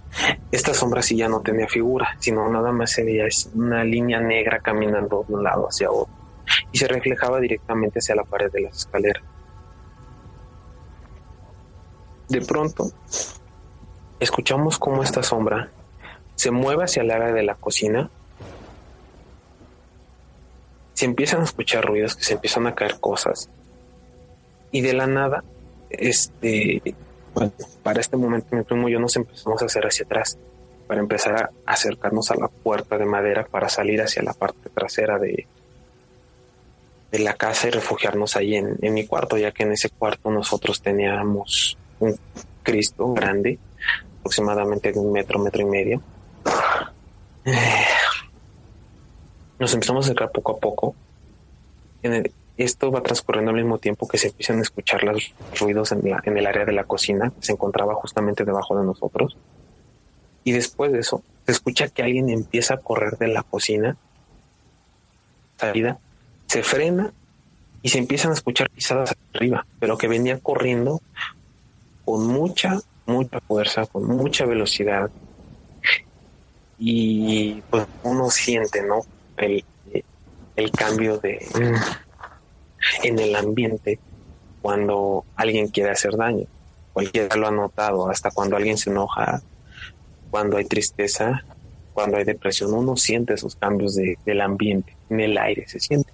Esta sombra sí ya no tenía figura, sino nada más se veía una línea negra caminando de un lado hacia otro y se reflejaba directamente hacia la pared de las escaleras. De pronto escuchamos cómo esta sombra se mueve hacia el área de la cocina. Se empiezan a escuchar ruidos, que se empiezan a caer cosas. Y de la nada, este, para este momento mi primo y yo nos empezamos a hacer hacia atrás, para empezar a acercarnos a la puerta de madera para salir hacia la parte trasera de, de la casa y refugiarnos ahí en, en mi cuarto, ya que en ese cuarto nosotros teníamos un Cristo grande aproximadamente de un metro, metro y medio. Eh, nos empezamos a acercar poco a poco. En esto va transcurriendo al mismo tiempo que se empiezan a escuchar los ruidos en, en el área de la cocina, que se encontraba justamente debajo de nosotros. Y después de eso, se escucha que alguien empieza a correr de la cocina, salida, se frena y se empiezan a escuchar pisadas arriba, pero que venía corriendo con mucha mucha fuerza, con mucha velocidad. Y pues uno siente, ¿no? El, el cambio de en el ambiente cuando alguien quiere hacer daño. Cualquiera lo ha notado, hasta cuando alguien se enoja, cuando hay tristeza, cuando hay depresión, uno siente esos cambios de, del ambiente, en el aire se siente.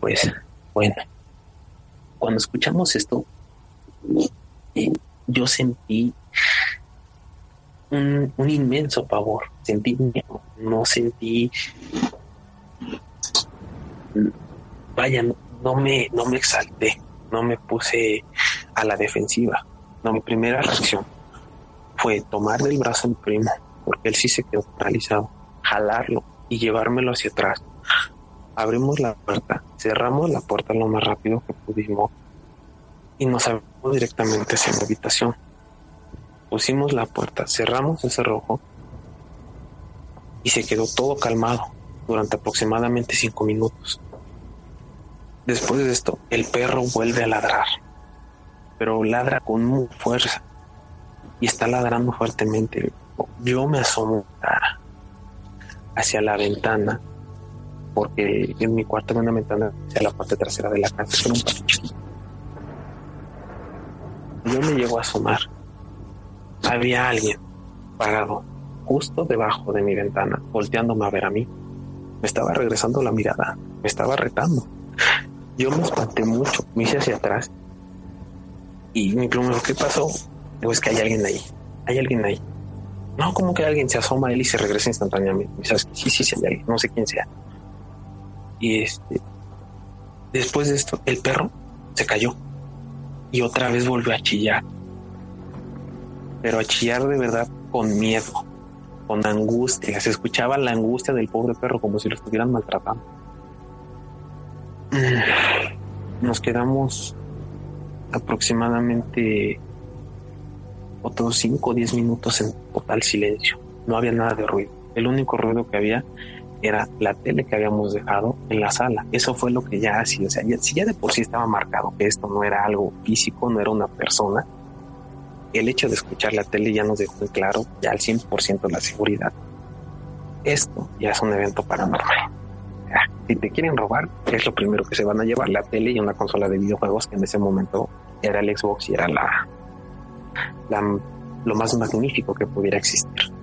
Pues bueno, cuando escuchamos esto, yo sentí un, inmenso pavor, sentí miedo, no sentí, vaya, no, me, no me exalté, no me puse a la defensiva. No, mi primera reacción fue tomarle el brazo a mi primo, porque él sí se quedó paralizado, jalarlo y llevármelo hacia atrás. Abrimos la puerta, cerramos la puerta lo más rápido que pudimos y nos abrimos directamente hacia la habitación. Pusimos la puerta, cerramos ese rojo y se quedó todo calmado durante aproximadamente cinco minutos. Después de esto, el perro vuelve a ladrar, pero ladra con mucha fuerza y está ladrando fuertemente. Yo me asomo hacia la ventana, porque en mi cuarto hay una ventana hacia la parte trasera de la casa, un yo me llego a asomar. Había alguien parado justo debajo de mi ventana, volteándome a ver a mí. Me estaba regresando la mirada, me estaba retando. Yo me espanté mucho, me hice hacia atrás y mi primo ¿qué pasó? Digo, es que hay alguien ahí, hay alguien ahí. No, como que alguien se asoma a él y se regresa instantáneamente. Sí, sí, sí, hay alguien, no sé quién sea. Y este, después de esto, el perro se cayó y otra vez volvió a chillar. Pero a chillar de verdad con miedo, con angustia. Se escuchaba la angustia del pobre perro como si lo estuvieran maltratando. Mm. Nos quedamos aproximadamente otros 5 o 10 minutos en total silencio. No había nada de ruido. El único ruido que había era la tele que habíamos dejado en la sala. Eso fue lo que ya hacía. O sea, si ya de por sí estaba marcado que esto no era algo físico, no era una persona, el hecho de escuchar la tele ya nos dejó en claro ya al 100% la seguridad. Esto ya es un evento paranormal. Si te quieren robar, es lo primero que se van a llevar, la tele y una consola de videojuegos que en ese momento era el Xbox y era la lo más magnífico que pudiera existir.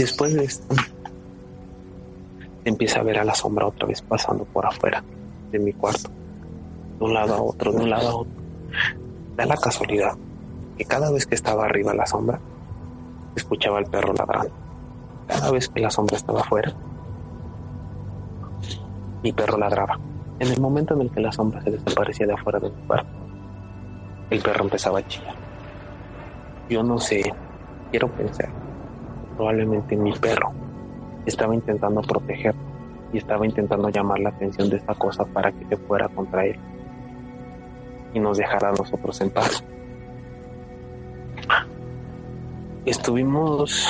Después de esto, empieza a ver a la sombra otra vez pasando por afuera de mi cuarto, de un lado a otro, de un lado a otro. Da la casualidad que cada vez que estaba arriba la sombra, escuchaba al perro ladrando. Cada vez que la sombra estaba afuera, mi perro ladraba. En el momento en el que la sombra se desaparecía de afuera de mi cuarto, el perro empezaba a chillar. Yo no sé, quiero pensar, probablemente mi perro estaba intentando proteger y estaba intentando llamar la atención de esta cosa para que se fuera contra él y nos dejara a nosotros en paz. Estuvimos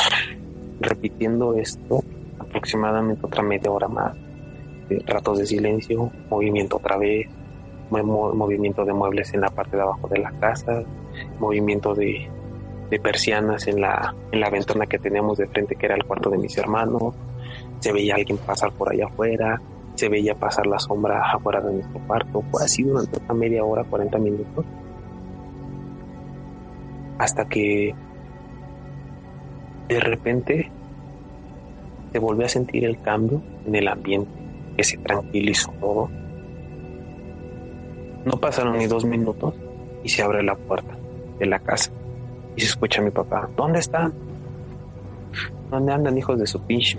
repitiendo esto aproximadamente otra media hora más. Ratos de silencio, movimiento otra vez, movimiento de muebles en la parte de abajo de la casa, movimiento de, de persianas en la, en la ventana que teníamos de frente, que era el cuarto de mis hermanos. Se veía alguien pasar por allá afuera, se veía pasar la sombra afuera de nuestro cuarto. Fue así durante una media hora, 40 minutos. Hasta que de repente se volvió a sentir el cambio en el ambiente, que se tranquilizó todo. No pasaron ni dos minutos y se abre la puerta de la casa y se escucha a mi papá. ¿Dónde están? ¿Dónde andan hijos de su pinche?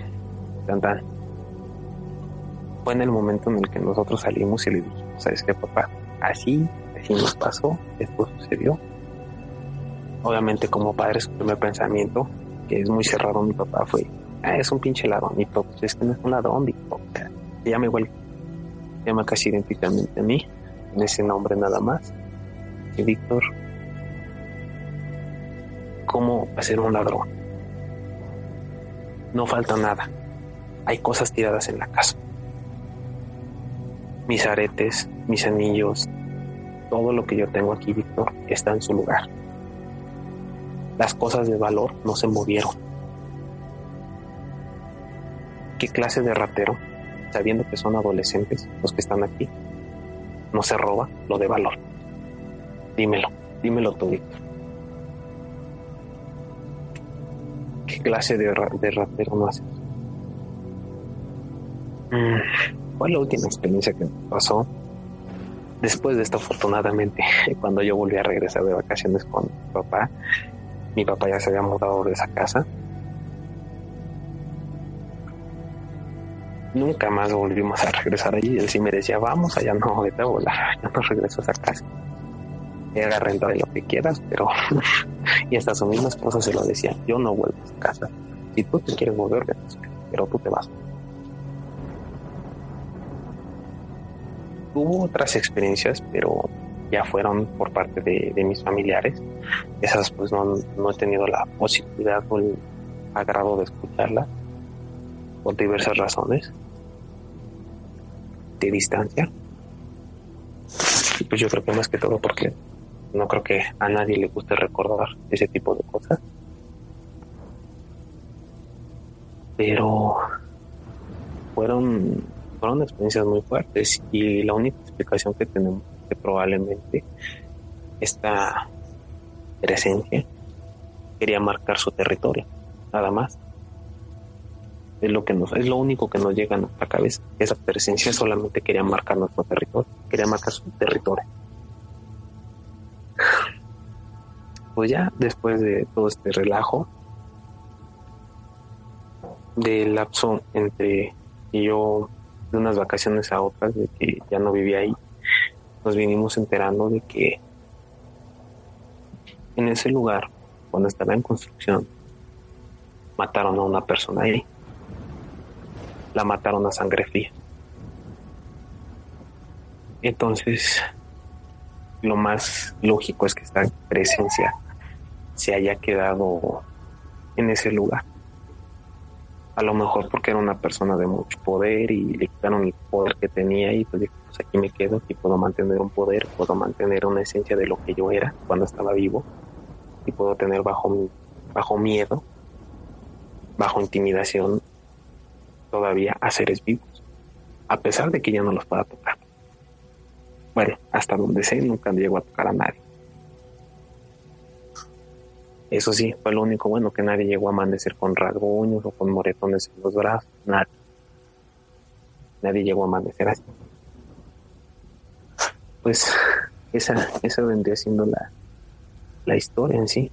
Fue en el momento en el que nosotros salimos y le dijimos, ¿sabes qué, papá? Así, así nos pasó, después sucedió. Obviamente como padre su primer pensamiento, que es muy cerrado mi papá, fue, ah, es un pinche ladrón. Y pues es que no es un ladrón, se llama igual, se llama casi idénticamente a mí, en ese nombre nada más. Y Víctor cómo hacer un ladrón. No falta nada. Hay cosas tiradas en la casa. Mis aretes, mis anillos, todo lo que yo tengo aquí, Víctor, está en su lugar. Las cosas de valor no se movieron. ¿Qué clase de ratero, sabiendo que son adolescentes los que están aquí, no se roba lo de valor? Dímelo, dímelo tú, Víctor. Clase de, de ratero no haces? Mm, fue la última experiencia que me pasó. Después de esto, afortunadamente, cuando yo volví a regresar de vacaciones con mi papá, mi papá ya se había mudado de esa casa. Nunca más volvimos a regresar allí. Él sí me decía, vamos allá, no, vete a volar, ya no regreso a esa casa haga renta de lo que quieras, pero y hasta su misma esposa se lo decía, yo no vuelvo a casa. Si tú te quieres volver, pero tú te vas. Hubo otras experiencias, pero ya fueron por parte de, mis familiares. Esas pues no, no, he tenido la posibilidad o el agrado de escucharlas por diversas razones de distancia. Y pues yo creo que más que todo porque no creo que a nadie le guste recordar ese tipo de cosas. Pero fueron, fueron experiencias muy fuertes y la única explicación que tenemos es que probablemente esta presencia quería marcar su territorio, nada más. Es lo que nos, es lo único que nos llega a nuestra cabeza. Esa presencia solamente quería marcar nuestro territorio, quería marcar su territorio. Pues ya después de todo este relajo, del lapso entre yo de unas vacaciones a otras, de que ya no vivía ahí, nos vinimos enterando de que en ese lugar, cuando estaba en construcción, mataron a una persona ahí. La mataron a sangre fría. Entonces, lo más lógico es que esta presencia se haya quedado en ese lugar. A lo mejor porque era una persona de mucho poder y le quitaron el poder que tenía y pues pues aquí me quedo, aquí puedo mantener un poder, puedo mantener una esencia de lo que yo era cuando estaba vivo y puedo tener bajo, bajo miedo, bajo intimidación todavía a seres vivos, a pesar de que ya no los pueda tocar. Bueno, hasta donde sé, nunca llegó a tocar a nadie. Eso sí, fue lo único bueno que nadie llegó a amanecer con rasguños o con moretones en los brazos, nadie. Nadie llegó a amanecer así. Pues esa, esa vendría siendo la, la historia en sí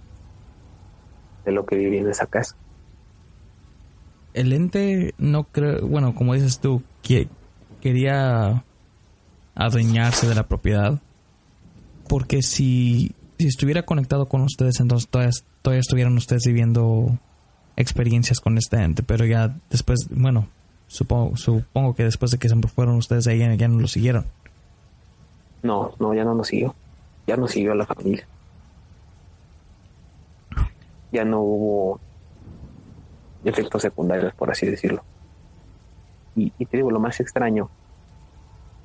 de lo que viví en esa casa. El ente no creo, bueno, como dices tú, que quería adueñarse de la propiedad. Porque si, si estuviera conectado con ustedes, entonces todavía, todavía estuvieran ustedes viviendo experiencias con este ente. Pero ya después, bueno, supongo, supongo que después de que se fueron ustedes ahí ya no lo siguieron. No, no, ya no nos siguió. Ya no siguió a la familia. Ya no hubo efectos secundarios, por así decirlo. Y, y te digo, lo más extraño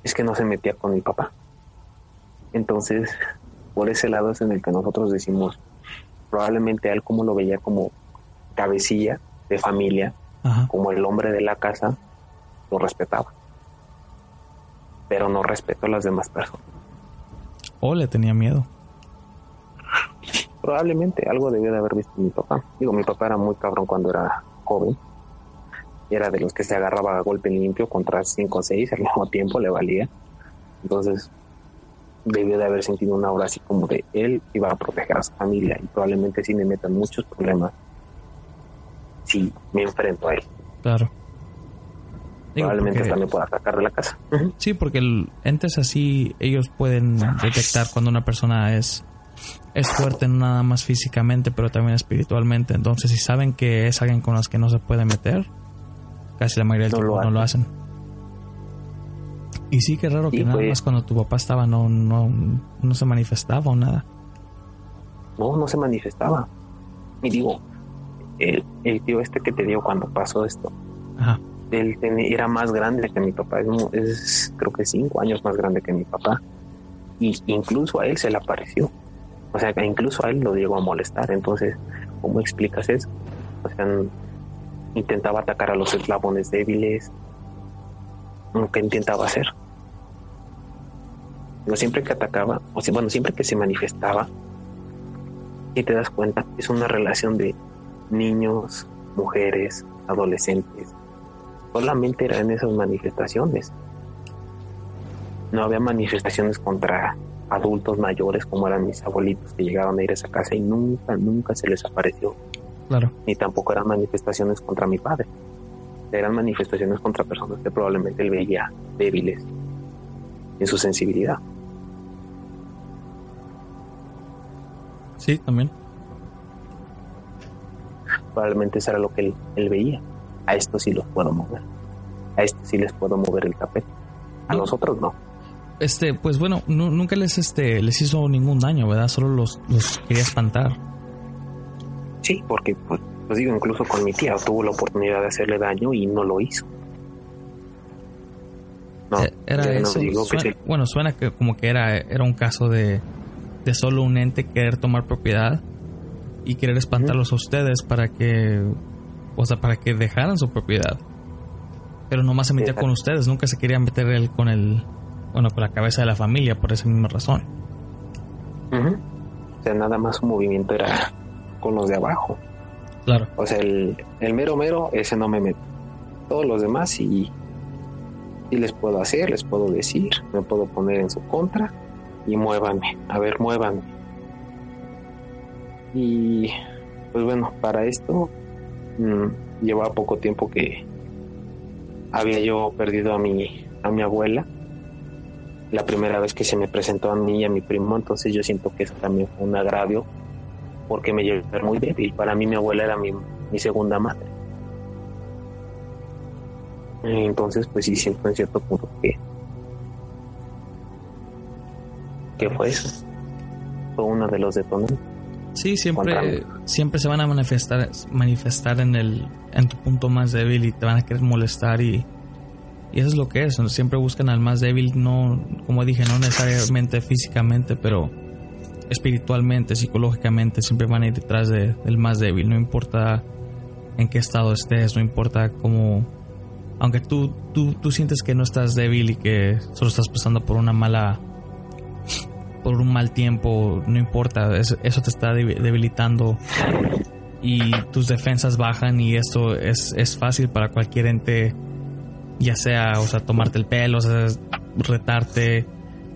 es que no se metía con mi papá. Entonces, por ese lado es en el que nosotros decimos, probablemente a él como lo veía como cabecilla de familia, como el hombre de la casa, lo respetaba. Pero no respetó a las demás personas. ¿O le tenía miedo? Probablemente algo debió de haber visto mi papá. Digo, mi papá era muy cabrón cuando era joven era de los que se agarraba a golpe limpio contra 5 o 6 al mismo tiempo, le valía. Entonces debió de haber sentido una hora así como de él iba a proteger a su familia y probablemente sí me metan muchos problemas si me enfrento a él. Claro. probablemente también pueda atacar de la casa. Sí, porque el, entes así ellos pueden detectar cuando una persona es es fuerte no nada más físicamente, pero también espiritualmente. Entonces, si saben que es alguien con los que no se puede meter, Casi la mayoría del tiempo no lo hacen. Y sí, que raro que nada pues. más cuando tu papá estaba no, no, no se manifestaba o nada. No, no se manifestaba. Y digo, el, el tío este que te dio cuando pasó esto, él era más grande que mi papá, es, creo que cinco años más grande que mi papá. Y incluso a él se le apareció. O sea, incluso a él lo llegó a molestar. Entonces, ¿cómo explicas eso? O sea, intentaba atacar a los eslabones débiles, que intentaba hacer. Pero siempre que atacaba, o bueno, siempre que se manifestaba, y te das cuenta, es una relación de niños, mujeres, adolescentes. Solamente eran esas manifestaciones. No había manifestaciones contra adultos mayores como eran mis abuelitos que llegaban a ir a esa casa y nunca, nunca se les apareció Claro. Ni tampoco eran manifestaciones contra mi padre. Eran manifestaciones contra personas que probablemente él veía débiles en su sensibilidad. Sí, también. Probablemente eso era lo que él, veía. A estos sí los puedo mover. A estos sí les puedo mover el tapete. A nosotros no. Este, pues bueno, nunca les este les hizo ningún daño, ¿verdad? Solo los, los quería espantar. Sí, porque, pues, pues, digo, incluso con mi tía tuvo la oportunidad de hacerle daño y no lo hizo. No, eh, era eso. Bueno, suena que como que era, era un caso de, de solo un ente querer tomar propiedad y querer espantarlos a ustedes para que, o sea, para que dejaran su propiedad. Pero nomás se metía con ustedes, nunca se quería meter él con el, bueno, con la cabeza de la familia por esa misma razón. O sea, nada más su movimiento era con los de abajo. Claro. O sea, el, mero mero, ese no me meto. Todos los demás sí, sí les puedo hacer, les puedo decir, me puedo poner en su contra y muévanme, a ver, muévanme. Y pues bueno, para esto mm, llevaba poco tiempo que había yo perdido a mi, a mi abuela. La primera vez que se me presentó a mí y a mi primo, entonces yo siento que eso también fue un agravio porque me llevé muy débil. Para mí mi abuela era mi, segunda madre. Entonces, pues sí siento en cierto punto que... ¿Qué fue eso? Fue uno de los detonantes. Sí, siempre, siempre se van a manifestar, manifestar en el, en tu punto más débil y te van a querer molestar y, y eso es lo que es. Siempre buscan al más débil, no, como dije, no necesariamente físicamente, pero espiritualmente, psicológicamente, siempre van a ir detrás del más débil, no importa en qué estado estés, no importa cómo... Aunque tú, tú, tú sientes que no estás débil y que solo estás pasando por una mala por un mal tiempo, no importa, eso, te está debilitando y tus defensas bajan y esto es, es fácil para cualquier ente, ya sea, o sea, tomarte el pelo, o sea, retarte,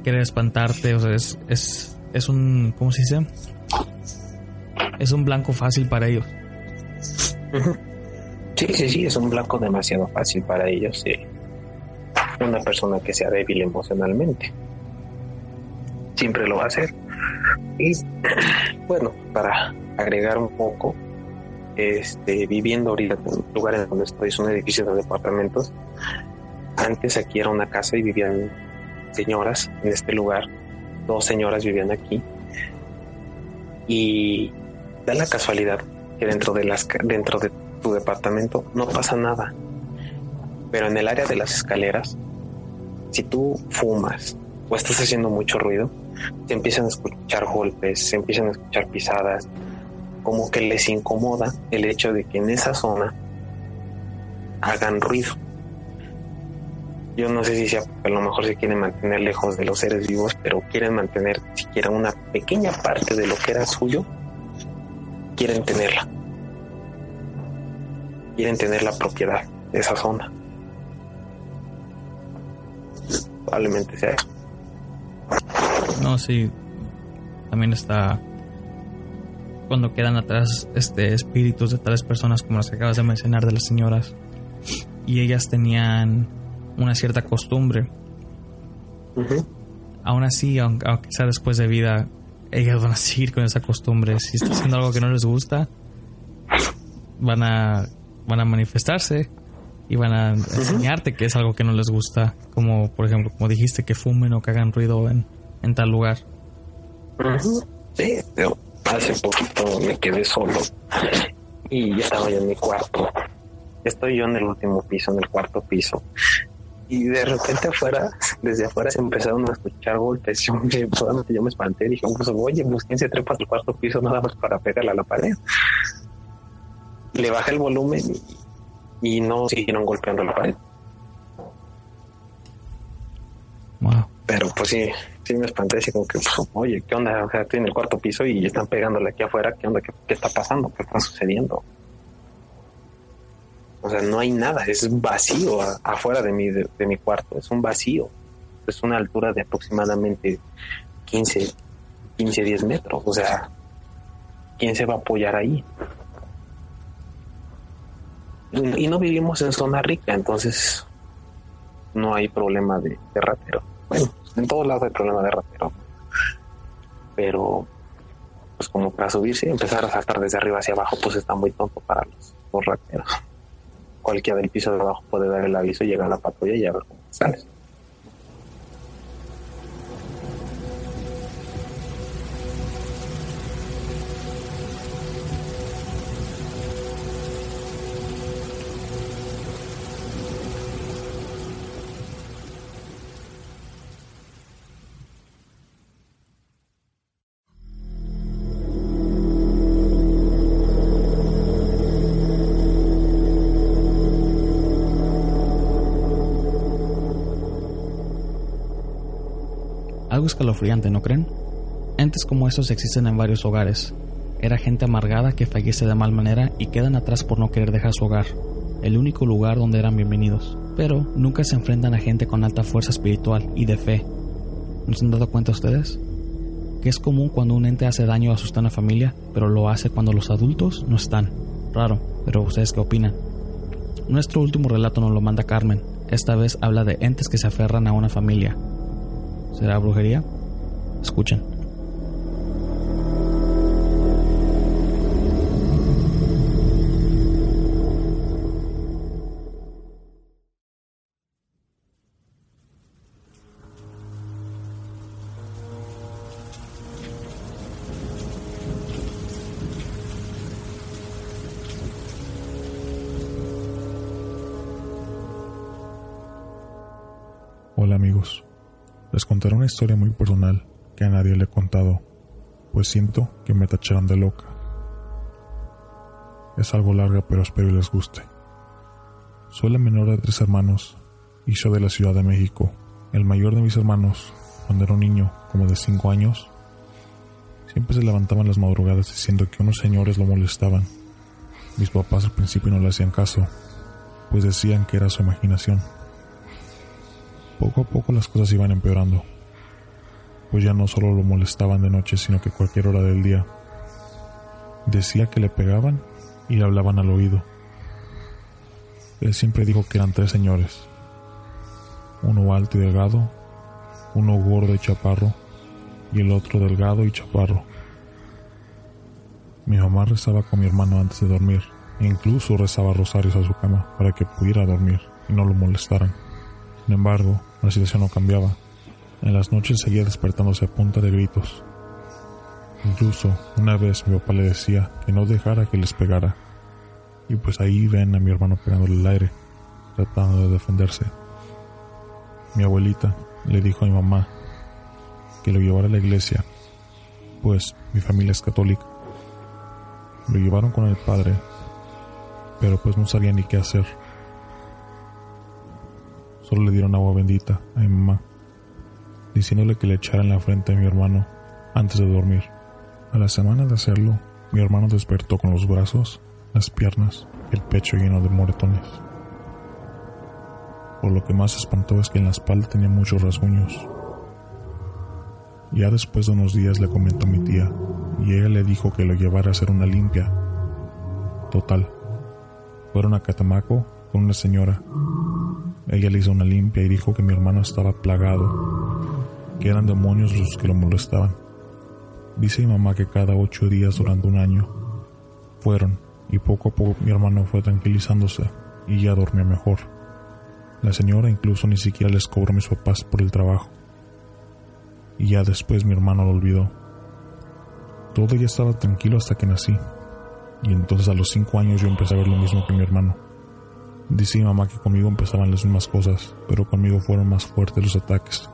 querer espantarte, o sea, es, es, es un, ¿cómo se dice? Es un blanco fácil para ellos. Sí, sí, sí, es un blanco demasiado fácil para ellos, sí. Una persona que sea débil emocionalmente. Siempre lo va a hacer. Y bueno, para agregar un poco, este, viviendo ahorita en el lugar en donde estoy, es un edificio de departamentos. Antes aquí era una casa y vivían señoras en este lugar. Dos señoras vivían aquí. Y da la casualidad que dentro de las dentro de tu departamento no pasa nada. Pero en el área de las escaleras, si tú fumas o estás haciendo mucho ruido, se empiezan a escuchar golpes, se empiezan a escuchar pisadas, como que les incomoda el hecho de que en esa zona hagan ruido. Yo no sé si sea, a lo mejor se quieren mantener lejos de los seres vivos, pero quieren mantener siquiera una pequeña parte de lo que era suyo, quieren tenerla quieren tener la propiedad de esa zona. Probablemente sea eso. No, sí. También está cuando quedan atrás este espíritus de tales personas como las que acabas de mencionar de las señoras y ellas tenían una cierta costumbre. Aún así, aunque, sea después de vida, ellas van a seguir con esa costumbre. Si está haciendo algo que no les gusta, van a van a manifestarse y van a enseñarte que es algo que no les gusta, como por ejemplo, como dijiste, que fumen o que hagan ruido en, en tal lugar. Sí, hace poquito me quedé solo y ya estaba yo en mi cuarto. Estoy yo en el último piso, en el cuarto piso. Y de repente afuera, desde afuera se empezaron a escuchar golpes. Yo, yo me espanté y dije, pues, oye, pues quién se trepa al cuarto piso nada más para pegarle a la pared le bajé el volumen y, no siguieron golpeando la pared. Pero pues sí, sí me espanté así como que, pues, oye, ¿qué onda? O sea, estoy en el cuarto piso y están pegándole aquí afuera, ¿qué onda? ¿Qué, está pasando? ¿Qué está sucediendo? O sea, no hay nada, es vacío afuera de mi, de, mi cuarto, es un vacío. Es una altura de aproximadamente 15, 15, 10 metros. O sea, ¿quién se va a apoyar ahí? y no vivimos en zona rica, entonces no hay problema de, ratero. Bueno, en todos lados hay problema de ratero. Pero, pues como para subirse y empezar a saltar desde arriba hacia abajo, pues está muy tonto para los, los rateros. Cualquiera del piso de abajo puede dar el aviso y llegar a la patrulla y a ver cómo sales. Escalofriante, ¿no creen? Entes como estos existen en varios hogares. Era gente amargada que fallece de mal manera y quedan atrás por no querer dejar su hogar, el único lugar donde eran bienvenidos. Pero nunca se enfrentan a gente con alta fuerza espiritual y de fe. ¿No se han dado cuenta ustedes? Que es común cuando un ente hace daño a su sana familia, pero lo hace cuando los adultos no están. Raro, pero ¿ustedes qué opinan? Nuestro último relato nos lo manda Carmen. Esta vez habla de entes que se aferran a una familia, ¿Será brujería? Escuchen. Contaré una historia muy personal que a nadie le he contado, pues siento que me tacharán de loca. Es algo larga, pero espero les guste. Soy la menor de tres hermanos y soy de la Ciudad de México. El mayor de mis hermanos cuando era un niño, como de 5 años, siempre se levantaban las madrugadas diciendo que unos señores lo molestaban. Mis papás al principio no le hacían caso, pues decían que era su imaginación. Poco a poco las cosas iban empeorando, pues ya no solo lo molestaban de noche, sino que cualquier hora del día. Decía que le pegaban y le hablaban al oído. Él siempre dijo que eran tres señores, uno alto y delgado, uno gordo y chaparro, y el otro delgado y chaparro. Mi mamá rezaba con mi hermano antes de dormir, e incluso rezaba rosarios a su cama para que pudiera dormir y no lo molestaran. Sin embargo, la situación no cambiaba. En las noches seguía despertándose a punta de gritos. Incluso una vez mi papá le decía que no dejara que les pegara. Y pues ahí ven a mi hermano pegándole el aire, tratando de defenderse. Mi abuelita le dijo a mi mamá que lo llevara a la iglesia, pues mi familia es católica. Lo llevaron con el padre, pero pues no sabía ni qué hacer. Solo le dieron agua bendita a mi mamá, diciéndole que le echara en la frente a mi hermano antes de dormir. A la semana de hacerlo, mi hermano despertó con los brazos, las piernas y el pecho lleno de moretones. Por lo que más espantó es que en la espalda tenía muchos rasguños. Ya después de unos días le comentó a mi tía y ella le dijo que lo llevara a hacer una limpia. Total. Fueron a Catamaco con una señora ella le hizo una limpia y dijo que mi hermano estaba plagado, que eran demonios los que lo molestaban. Dice mi mamá que cada ocho días durante un año fueron y poco a poco mi hermano fue tranquilizándose y ya dormía mejor. La señora incluso ni siquiera les cobró a mis papás por el trabajo. Y ya después mi hermano lo olvidó. Todo ya estaba tranquilo hasta que nací. Y entonces a los cinco años yo empecé a ver lo mismo que mi hermano. Dice mamá que conmigo empezaban las mismas cosas, pero conmigo fueron más fuertes los ataques.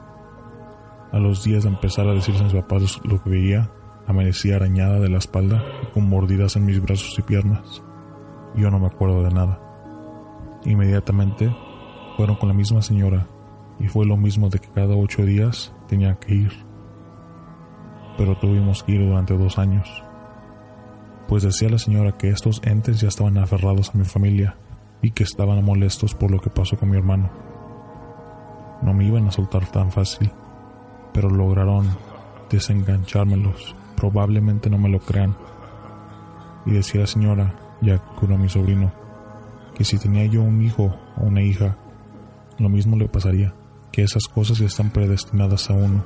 A los días de empezar a decirse a mis papás lo que veía, amanecía arañada de la espalda y con mordidas en mis brazos y piernas. Yo no me acuerdo de nada. Inmediatamente fueron con la misma señora y fue lo mismo de que cada ocho días tenía que ir. Pero tuvimos que ir durante dos años. Pues decía la señora que estos entes ya estaban aferrados a mi familia y que estaban molestos por lo que pasó con mi hermano. No me iban a soltar tan fácil, pero lograron desenganchármelos. Probablemente no me lo crean. Y decía la señora, ya curó a mi sobrino, que si tenía yo un hijo o una hija, lo mismo le pasaría, que esas cosas ya están predestinadas a uno.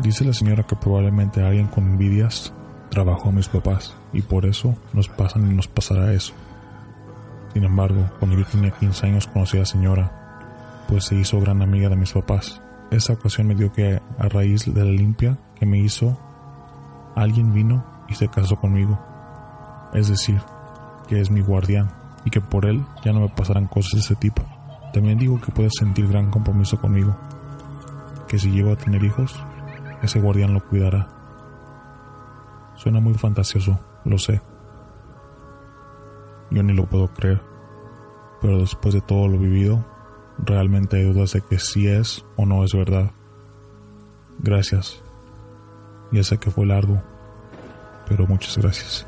Dice la señora que probablemente alguien con envidias trabajó a mis papás y por eso nos pasan y nos pasará eso. Sin embargo, cuando yo tenía 15 años conocí a la señora, pues se hizo gran amiga de mis papás. Esa ocasión me dio que a raíz de la limpia que me hizo, alguien vino y se casó conmigo. Es decir, que es mi guardián y que por él ya no me pasarán cosas de ese tipo. También digo que puede sentir gran compromiso conmigo, que si llego a tener hijos, ese guardián lo cuidará. Suena muy fantasioso, lo sé, yo ni lo puedo creer. Pero después de todo lo vivido, realmente hay dudas de que si es o no es verdad. Gracias. Ya sé que fue largo, pero muchas gracias.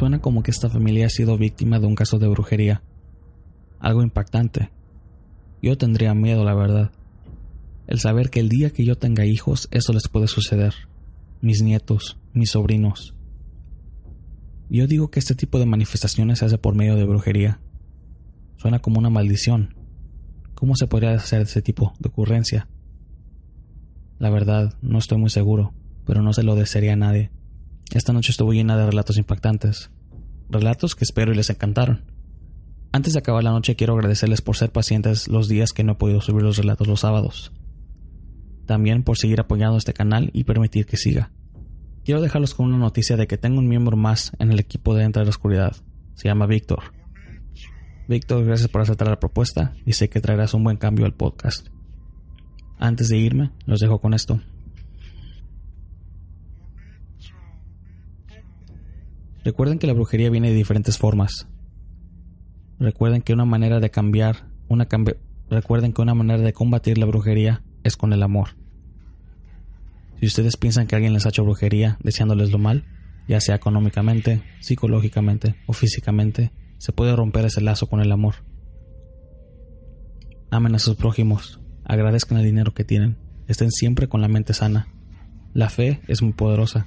Suena como que esta familia ha sido víctima de un caso de brujería. Algo impactante. Yo tendría miedo, la verdad. El saber que el día que yo tenga hijos, eso les puede suceder. Mis nietos, mis sobrinos. Yo digo que este tipo de manifestaciones se hace por medio de brujería. Suena como una maldición. ¿Cómo se podría hacer ese tipo de ocurrencia? La verdad, no estoy muy seguro, pero no se lo desearía a nadie. Esta noche estuvo llena de relatos impactantes. Relatos que espero y les encantaron. Antes de acabar la noche quiero agradecerles por ser pacientes los días que no he podido subir los relatos los sábados. También por seguir apoyando este canal y permitir que siga. Quiero dejarlos con una noticia de que tengo un miembro más en el equipo de Entre la Oscuridad. Se llama Víctor. Víctor, gracias por aceptar la propuesta y sé que traerás un buen cambio al podcast. Antes de irme, los dejo con esto. Recuerden que la brujería viene de diferentes formas. Recuerden que una manera de cambiar, una recuerden que una manera de combatir la brujería es con el amor. Si ustedes piensan que alguien les ha hecho brujería deseándoles lo mal, ya sea económicamente, psicológicamente o físicamente, se puede romper ese lazo con el amor. Amen a sus prójimos, agradezcan el dinero que tienen, estén siempre con la mente sana. La fe es muy poderosa.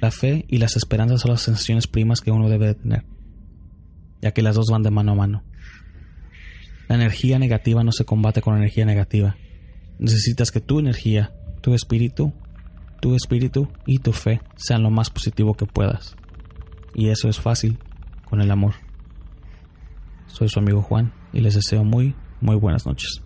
La fe y las esperanzas son las sensaciones primas que uno debe de tener, ya que las dos van de mano a mano. La energía negativa no se combate con energía negativa. Necesitas que tu energía, tu espíritu, tu espíritu y tu fe sean lo más positivo que puedas. Y eso es fácil con el amor. Soy su amigo Juan y les deseo muy, muy buenas noches.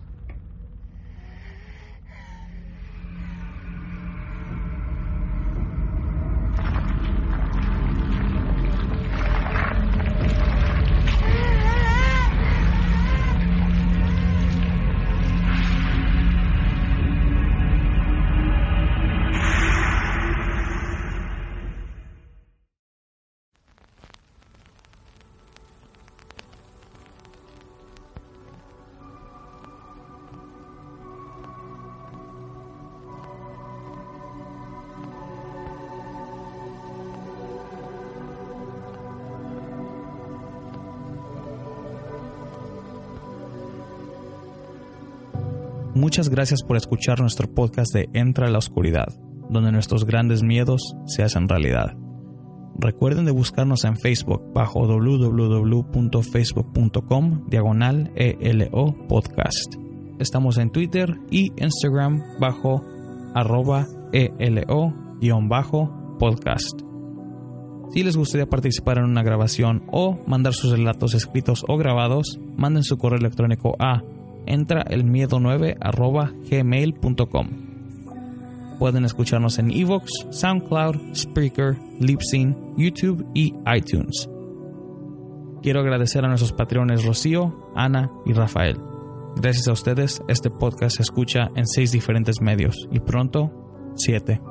Muchas gracias por escuchar nuestro podcast de Entra a la Oscuridad, donde nuestros grandes miedos se hacen realidad. Recuerden de buscarnos en Facebook bajo www.facebook.com diagonal ELO podcast. Estamos en Twitter y Instagram bajo arroba ELO-podcast. Si les gustaría participar en una grabación o mandar sus relatos escritos o grabados, manden su correo electrónico a entra el miedo 9 arroba gmail.com. Pueden escucharnos en Evox, SoundCloud, Spreaker, Libsyn, YouTube y iTunes. Quiero agradecer a nuestros patrones Rocío, Ana y Rafael. Gracias a ustedes, este podcast se escucha en seis diferentes medios y pronto, siete.